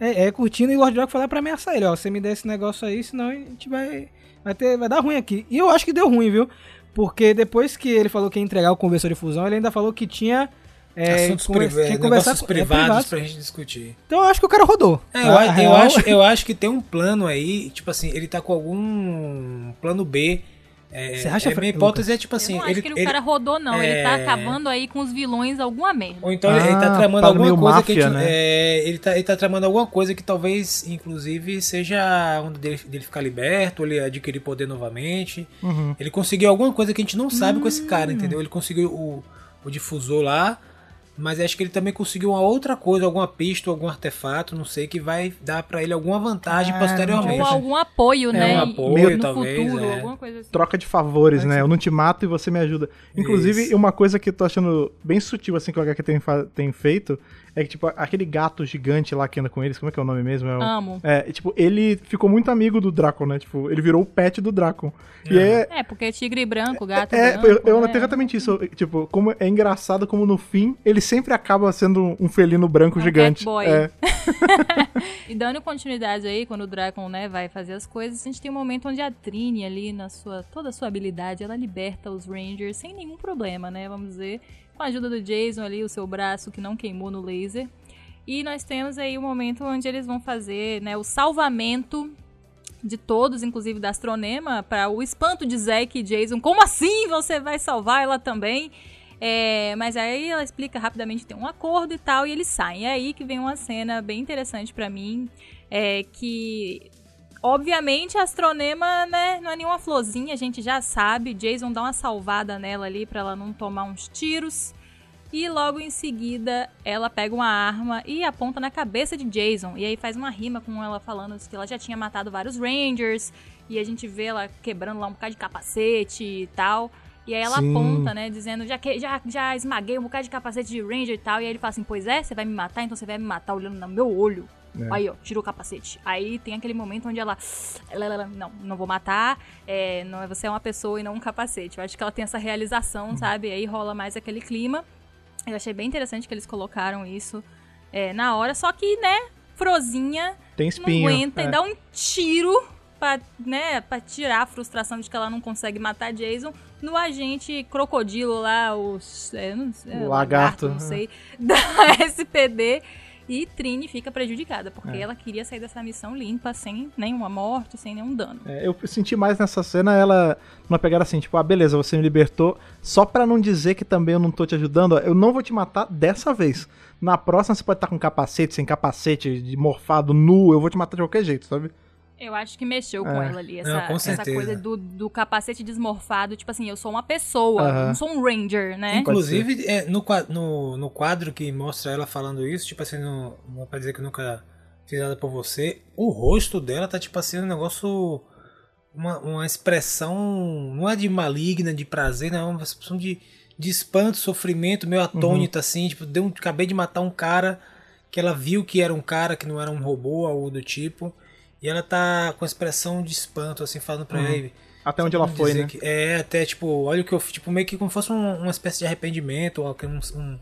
É, é, curtindo, e o Lord Draco foi lá pra ameaçar ele, ó, você me der esse negócio aí, senão a gente vai, vai, ter, vai dar ruim aqui. E eu acho que deu ruim, viu? Porque depois que ele falou que ia entregar o conversor de fusão, ele ainda falou que tinha... É, Assuntos conver- priva- que conversar é, privados privados. pra gente discutir. Então eu acho que o cara rodou. É, eu, A eu acho, eu acho que tem um plano aí, tipo assim, ele tá com algum plano B. É, Você acha, é, minha hipótese é tipo assim. eu não acho ele, que ele, ele- o cara rodou, não. Ele tá é- acabando aí com os vilões alguma merda. Ou então ele- ele tá Ah, tramando alguma coisa que a máfia, gente, né? é, ele, tá, ele tá tramando alguma coisa que talvez, inclusive, seja onde dele, dele ficar liberto, ele adquirir poder novamente. Uhum. Ele conseguiu alguma coisa que a gente não sabe com esse Hum. cara, entendeu? Ele conseguiu o, o difusor lá, mas acho que ele também conseguiu uma outra coisa, alguma pista, algum artefato, não sei, que vai dar pra ele alguma vantagem Ah, posteriormente. Ou algum apoio, É, né? um apoio, no talvez, futuro, é. alguma coisa assim. Troca de favores, né? Eu não te mato e você me ajuda. Inclusive, Isso. uma coisa que eu tô achando bem sutil, assim, que o HQ tem, tem feito, é que, tipo, aquele gato gigante lá que anda com eles, como é que é o nome mesmo? É, o- Amo. é, tipo, ele ficou muito amigo do Draco, né? Tipo, ele virou o pet do Draco. E é, É, porque tigre branco, gato É, branco. eu, eu né? notei exatamente isso. Tipo, como é engraçado como no fim ele sempre acaba sendo um felino branco É um gigante. catboy. É, E dando continuidade aí, quando o Dragon, né, vai fazer as coisas, a gente tem um momento onde a Trini ali, na sua toda a sua habilidade, ela liberta os Rangers sem nenhum problema, né, vamos dizer, com a ajuda do Jason ali, o seu braço que não queimou no laser. E nós temos aí o momento onde eles vão fazer, né, o salvamento de todos, inclusive da Astronema, para o espanto de Zack e Jason. Como assim você vai salvar ela também? É, mas aí ela explica rapidamente tem um acordo e tal, e eles saem. É aí que vem uma cena bem interessante pra mim, é que obviamente a Astronema, né, não é nenhuma florzinha, a gente já sabe. Jason dá uma salvada nela ali pra ela não tomar uns tiros. E logo em seguida, ela pega uma arma e aponta na cabeça de Jason. E aí faz uma rima com ela falando que ela já tinha matado vários Rangers. E a gente vê ela quebrando lá um bocado de capacete e tal. E aí ela Sim. aponta, né, dizendo, já, que, já, já esmaguei um bocado de capacete de Ranger e tal. E aí ele fala assim, pois é, você vai me matar, então você vai me matar olhando no meu olho. É. Aí, ó, tirou o capacete. Aí tem aquele momento onde ela, ela, ela, não, não vou matar, é, não, você é uma pessoa e não um capacete. Eu acho que ela tem essa realização, sabe? Aí rola mais aquele clima. Eu achei bem interessante que eles colocaram isso é, na hora, só que, né, Frozinha Tem espinho. não aguenta é. e dá um tiro pra, né, pra tirar a frustração de que ela não consegue matar Jason no agente crocodilo lá, os, é, não sei, O lagarto, lagarto, não é. sei, da SPD. E Trini fica prejudicada, porque É. ela queria sair dessa missão limpa, sem nenhuma morte, sem nenhum dano. É, eu senti mais nessa cena ela numa pegada assim, tipo, ah, beleza, você me libertou, só pra não dizer que também eu não tô te ajudando, ó, eu não vou te matar dessa vez. Na próxima você pode estar com capacete, sem capacete, de morfado, nu, eu vou te matar de qualquer jeito, sabe? Eu acho que mexeu com É. ela ali, Não, essa, com essa coisa do, do capacete desmorfado, tipo assim, eu sou uma pessoa, Aham. não sou um ranger, né? Inclusive, é, no, no, no quadro que mostra ela falando isso, tipo assim, não, não é pra dizer que eu nunca fiz nada por você, o rosto dela tá tipo assim, um negócio. Uma, uma expressão. Não é de maligna, de prazer, não, é uma expressão de, de espanto, sofrimento, meio atônita, assim. Tipo, deu, um- acabei de matar um cara que ela viu que era um cara, que não era um robô, algo do tipo. E ela tá com expressão de espanto, assim, falando pra ele. Até onde ela foi, né? que- é, até tipo, olha o que eu fiz, tipo, meio que como fosse um- uma espécie de arrependimento, ou um, um-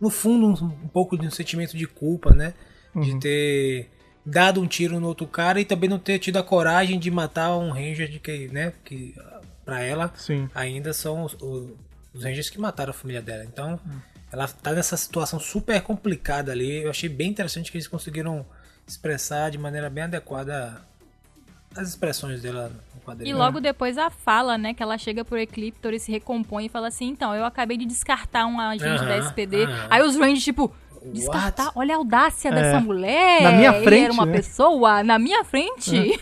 no fundo, um, um pouco de um sentimento de culpa, né? De Uhum. ter dado um tiro no outro cara e também não ter tido a coragem de matar um Ranger de que, né? Que pra ela Sim. ainda são os, os- Rangers que mataram a família dela. Então, Hum. ela tá nessa situação super complicada ali. Eu achei bem interessante que eles conseguiram expressar de maneira bem adequada as expressões dela no E quadrinho. logo depois a fala, né, que ela chega pro Ecliptor e se recompõe e fala assim, então, eu acabei de descartar um agente da Aham, SPD. aham. Aí os Rangers, tipo, descartar? Olha a audácia dessa mulher. É. Na minha Ele frente, era uma né? pessoa, na minha frente.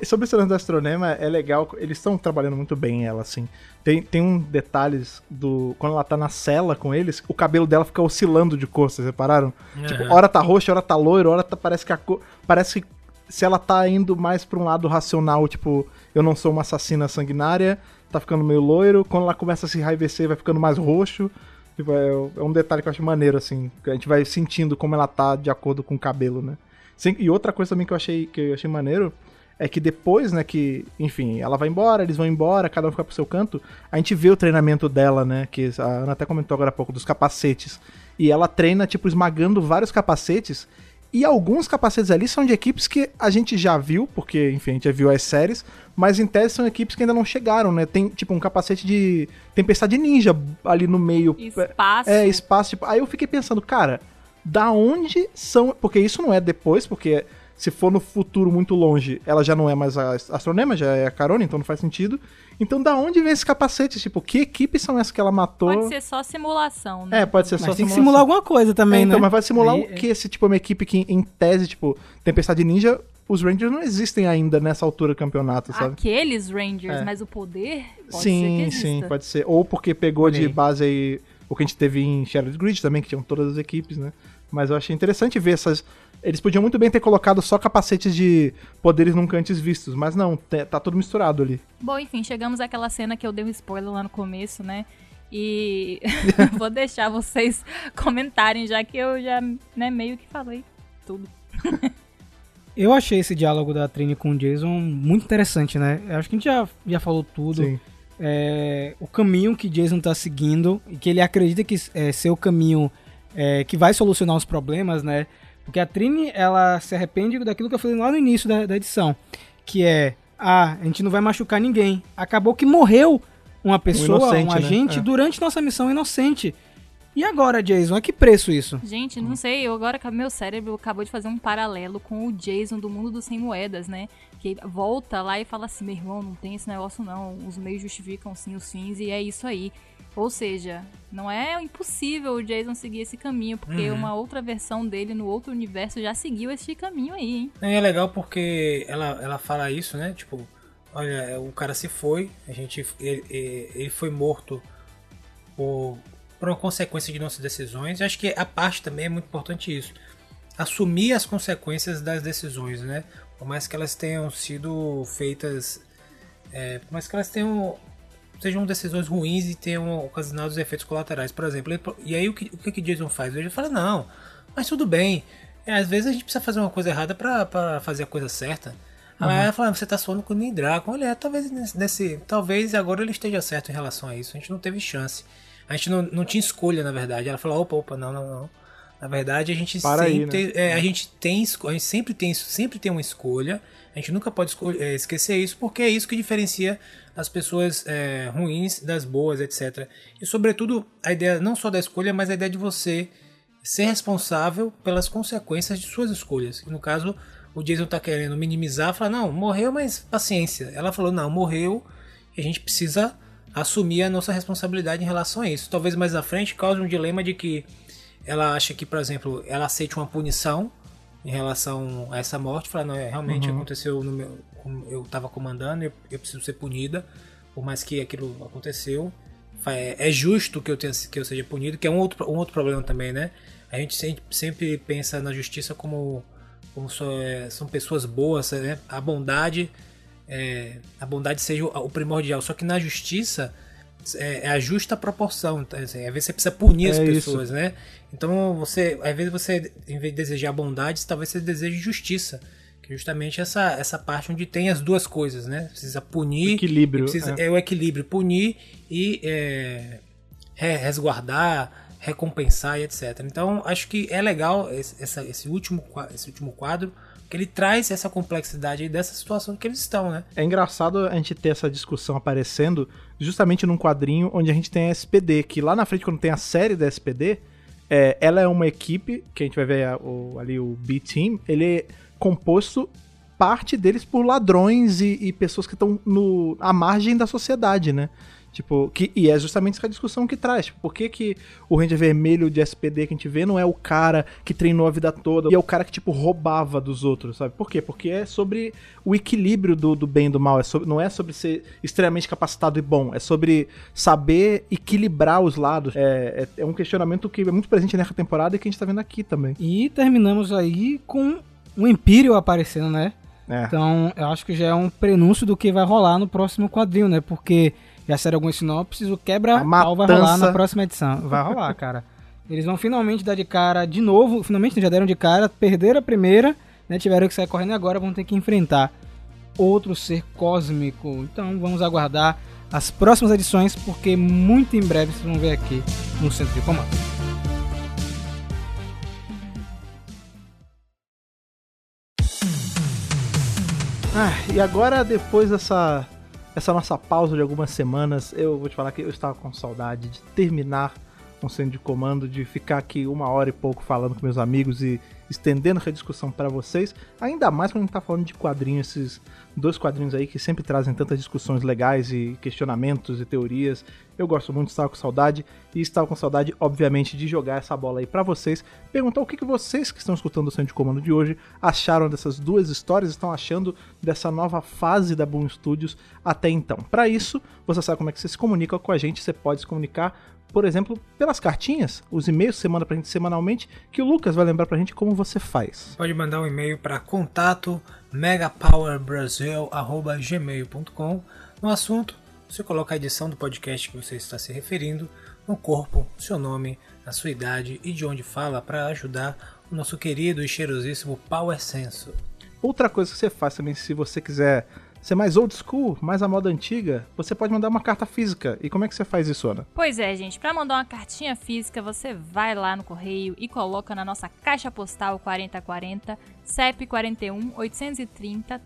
E Sobre esse lance do Astronema, é legal, eles estão trabalhando muito bem ela, assim. Tem, tem um detalhes do. Quando ela tá na cela com eles, o cabelo dela fica oscilando de cor, vocês repararam? Tipo, Aham. hora tá roxo, hora tá loiro, hora tá, parece que a cor. Parece que se ela tá indo mais pra um lado racional, tipo, eu não sou uma assassina sanguinária, tá ficando meio loiro. Quando ela começa a se enraivecer, vai ficando mais roxo. Tipo, é, é um detalhe que eu acho maneiro, assim. Que a gente vai sentindo como ela tá de acordo com o cabelo, né? E outra coisa também que eu achei, que eu achei maneiro é que depois, né, que, enfim, ela vai embora, eles vão embora, cada um fica pro seu canto, a gente vê o treinamento dela, né, que a Ana até comentou agora há pouco, dos capacetes. E ela treina, tipo, esmagando vários capacetes, e alguns capacetes ali são de equipes que a gente já viu, porque, enfim, a gente já viu as séries, mas em tese são equipes que ainda não chegaram, né? Tem, tipo, um capacete de tempestade ninja ali no meio. Espaço. É, espaço. Tipo, aí eu fiquei pensando, cara, da onde são. Porque isso não é depois, porque se for no futuro muito longe, ela já não é mais a astronema, já é a Carone, então não faz sentido. Então da onde vem esses capacetes? Tipo, que equipes são essas que ela matou? Pode ser só simulação, né? É, pode ser Mas só tem que simulação. simular alguma coisa também, É, então, né? mas vai simular o que? Se tipo, é uma equipe que, em tese, tipo, Tempestade Ninja, os Rangers não existem ainda nessa altura do campeonato, sabe? Aqueles Rangers, É. mas o poder pode sim, que sim, pode ser. Ou porque pegou de base aí o que a gente teve em Shattered Grid também, que tinham todas as equipes, né? Mas eu achei interessante ver essas. Eles podiam muito bem ter colocado só capacetes de poderes nunca antes vistos, mas não, tá tudo misturado ali. Bom, enfim, chegamos àquela cena que eu dei um spoiler lá no começo, né? E vou deixar vocês comentarem, já que eu já né, meio que falei tudo. Eu achei esse diálogo da Trini com o Jason muito interessante, né? Eu acho que a gente já, já falou tudo. Sim. É, o caminho que Jason tá seguindo e que ele acredita que é ser o caminho é, que vai solucionar os problemas, né? Porque a Trini, ela se arrepende daquilo que eu falei lá no início da, da edição, que é, ah, a gente não vai machucar ninguém. Acabou que morreu uma pessoa, um, inocente, né? agente, É. durante nossa missão inocente. E agora, Jason, a que preço isso? Gente, não sei, eu agora meu cérebro acabou de fazer um paralelo com o Jason do mundo dos sem moedas, né? Que volta lá e fala assim: meu irmão, não tem esse negócio não. Os meios justificam sim os fins e é isso aí. Ou seja, não é impossível o Jason seguir esse caminho, porque Uhum. uma outra versão dele no outro universo já seguiu esse caminho aí, hein? E é legal porque ela, ela fala isso, né? Tipo, olha, o cara se foi, a gente, ele, ele- ele foi morto por, por uma consequência de nossas decisões. Eu acho que a parte também é muito importante isso. Assumir as consequências das decisões, né? Por mais que elas tenham sido feitas, é, por mais que elas tenham sejam decisões ruins e tenham ocasionado os efeitos colaterais, por exemplo. E aí o que, o que que Jason faz? Ele fala, não, mas tudo bem. É, às vezes a gente precisa fazer uma coisa errada pra fazer a coisa certa. Aí ela fala, você tá suando com o Nindraco. Olha, talvez nesse, Talvez agora ele esteja certo em relação a isso. A gente não teve chance. A gente não, não tinha escolha, na verdade. Ela falou, opa, opa, não, não, não. Na verdade, a gente Para aí, sempre, né? é, a gente tem, a gente sempre tem, sempre tem uma escolha. A gente nunca pode é, esquecer isso, porque é isso que diferencia as pessoas é, ruins das boas, etc. E sobretudo a ideia não só da escolha, mas a ideia de você ser responsável pelas consequências de suas escolhas. E no caso, o Jason tá querendo minimizar, falar, não, morreu, mas paciência. Ela falou, não, morreu e a gente precisa assumir a nossa responsabilidade em relação a isso. Talvez mais à frente cause um dilema de que ela acha que, por exemplo, ela aceite uma punição em relação a essa morte, falar, não, é, realmente aconteceu no meu, eu estava comandando, eu, eu preciso ser punida, por mais que aquilo aconteceu. É, é justo que eu, tenha, que eu seja punido, que é um outro, um outro problema também, né? A gente sempre, sempre pensa na justiça como, como só, é, são pessoas boas, né? A bondade é, a bondade seja o, o primordial. Só que na justiça é, é a justa proporção. Então, assim, às vezes você precisa punir as É pessoas, né? Então você, às vezes você, em vez de desejar bondade, talvez você deseje justiça. Que é justamente essa, essa parte onde tem as duas coisas, né? Precisa punir. Equilíbrio, Precisa, é. é. o equilíbrio. Punir e é, re- resguardar, recompensar e etc. Então acho que é legal esse, essa- esse, último, esse último quadro, que ele traz essa complexidade dessa situação que eles estão, né? É engraçado a gente ter essa discussão aparecendo justamente num quadrinho onde a gente tem a SPD, que lá na frente, quando tem a série da SPD, é, ela é uma equipe, que a gente vai ver a- o- ali o B-Team, ele é composto parte deles por ladrões e, e pessoas que estão à margem da sociedade, né? Tipo, que, e é justamente essa discussão que traz. Tipo, por que, que o Ranger Vermelho de SPD que a gente vê não é o cara que treinou a vida toda e é o cara que, tipo, roubava dos outros, sabe? Por quê? Porque é sobre o equilíbrio do, do bem e do mal. É sobre, não é sobre ser extremamente capacitado e bom. É sobre saber equilibrar os lados. É, é, é um questionamento que é muito presente nessa temporada e que a gente tá vendo aqui também. E terminamos aí com o Imperial aparecendo, né? É. Então, eu acho que já é um prenúncio do que vai rolar no próximo quadrinho, né? Porque já saíram algumas sinopses, o quebra-pau vai rolar na próxima edição. Vai rolar, cara. Eles vão finalmente dar de cara de novo, finalmente já deram de cara, perderam a primeira, né? Tiveram que sair correndo e agora vão ter que enfrentar outro ser cósmico. Então, vamos aguardar as próximas edições, porque muito em breve vocês vão ver aqui no Centro de Comando. Ah, e agora, depois dessa essa nossa pausa de algumas semanas, eu vou te falar que eu estava com saudade de terminar um centro de comando, de ficar aqui uma hora e pouco falando com meus amigos e estendendo essa discussão para vocês. Ainda mais quando a gente tá falando de quadrinhos, esses dois quadrinhos aí que sempre trazem tantas discussões legais e questionamentos e teorias. Eu gosto muito, estava com saudade e estava com saudade, obviamente, de jogar essa bola aí para vocês, perguntar o que, que vocês que estão escutando o centro de comando de hoje acharam dessas duas histórias, estão achando dessa nova fase da Boom Studios até então. Para isso, você sabe como é que você se comunica com a gente, você pode se comunicar por exemplo, pelas cartinhas, os e-mails que você manda pra gente semanalmente, que o Lucas vai lembrar pra gente como você faz. Pode mandar um e-mail para contato megapowerbrasil@gmail.com. No assunto, você coloca a edição do podcast que você está se referindo, no corpo, seu nome, a sua idade e de onde fala para ajudar o nosso querido e cheirosíssimo Power Senso. Outra coisa que você faz também, se você quiser ser mais old school, mais a moda antiga, você pode mandar uma carta física. E como é que você faz isso, Ana? Pois é, gente, para mandar uma cartinha física, você vai lá no correio e coloca na nossa caixa postal 4040 CEP 41 830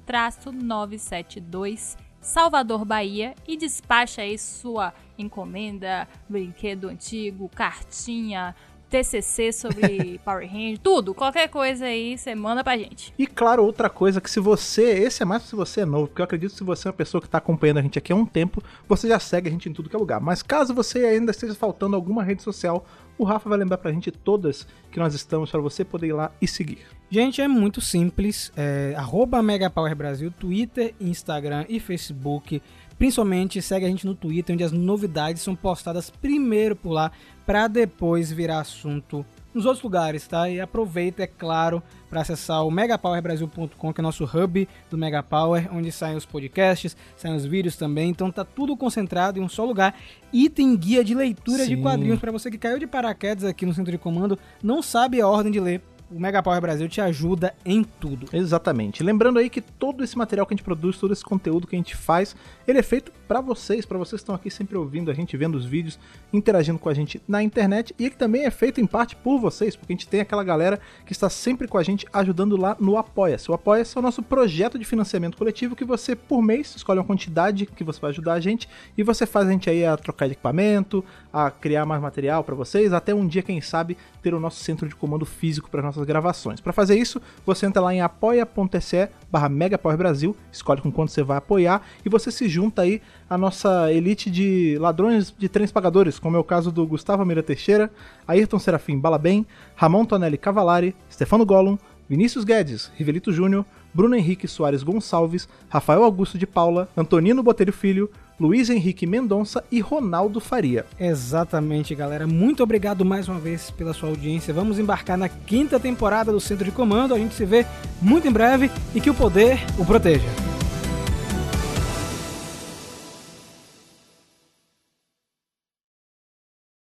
972 Salvador, Bahia e despacha aí sua encomenda, brinquedo antigo, cartinha, TCC sobre Power Rangers, tudo, qualquer coisa aí, você manda pra gente. E claro, outra coisa que se você, esse é mais se você é novo, porque eu acredito que se você é uma pessoa que está acompanhando a gente aqui há um tempo, você já segue a gente em tudo que é lugar. Mas caso você ainda esteja faltando alguma rede social, o Rafa vai lembrar pra gente todas que nós estamos para você poder ir lá e seguir. Gente, é muito simples. É, arroba Megapower Brasil, Twitter, Instagram e Facebook. Principalmente segue a gente no Twitter, onde as novidades são postadas primeiro por lá, para depois virar assunto nos outros lugares, tá? E aproveita, é claro, para acessar o megapowerbrasil.com, que é nosso hub do Megapower, onde saem os podcasts, saem os vídeos também. Então tá tudo concentrado em um só lugar. E tem guia de leitura de Sim. quadrinhos para você que caiu de paraquedas aqui no centro de comando, não sabe a ordem de ler. O Megapower Brasil te ajuda em tudo. Exatamente. Lembrando aí que todo esse material que a gente produz, todo esse conteúdo que a gente faz, ele é feito pra vocês, pra vocês que estão aqui sempre ouvindo a gente, vendo os vídeos, interagindo com a gente na internet, e ele também é feito em parte por vocês, porque a gente tem aquela galera que está sempre com a gente ajudando lá no Apoia-se. O Apoia-se é o nosso projeto de financiamento coletivo que você, por mês, escolhe uma quantidade que você vai ajudar a gente e você faz a gente aí a trocar de equipamento, a criar mais material pra vocês, até um dia, quem sabe, ter o nosso centro de comando físico para nossas gravações. Para fazer isso, você entra lá em apoia.se barra Brasil, escolhe com quanto você vai apoiar e você se junta aí à nossa elite de ladrões de trens pagadores, como é o caso do Gustavo Mira Teixeira, Ayrton Serafim Balabem, Ramon Tonelli Cavalari, Stefano Gollum, Vinícius Guedes, Rivelito Júnior, Bruno Henrique Soares Gonçalves, Rafael Augusto de Paula, Antonino Botelho Filho, Luiz Henrique Mendonça e Ronaldo Faria. Exatamente, galera. Muito obrigado mais uma vez pela sua audiência. Vamos embarcar na quinta temporada do Centro de Comando. A gente se vê muito em breve e que o poder o proteja.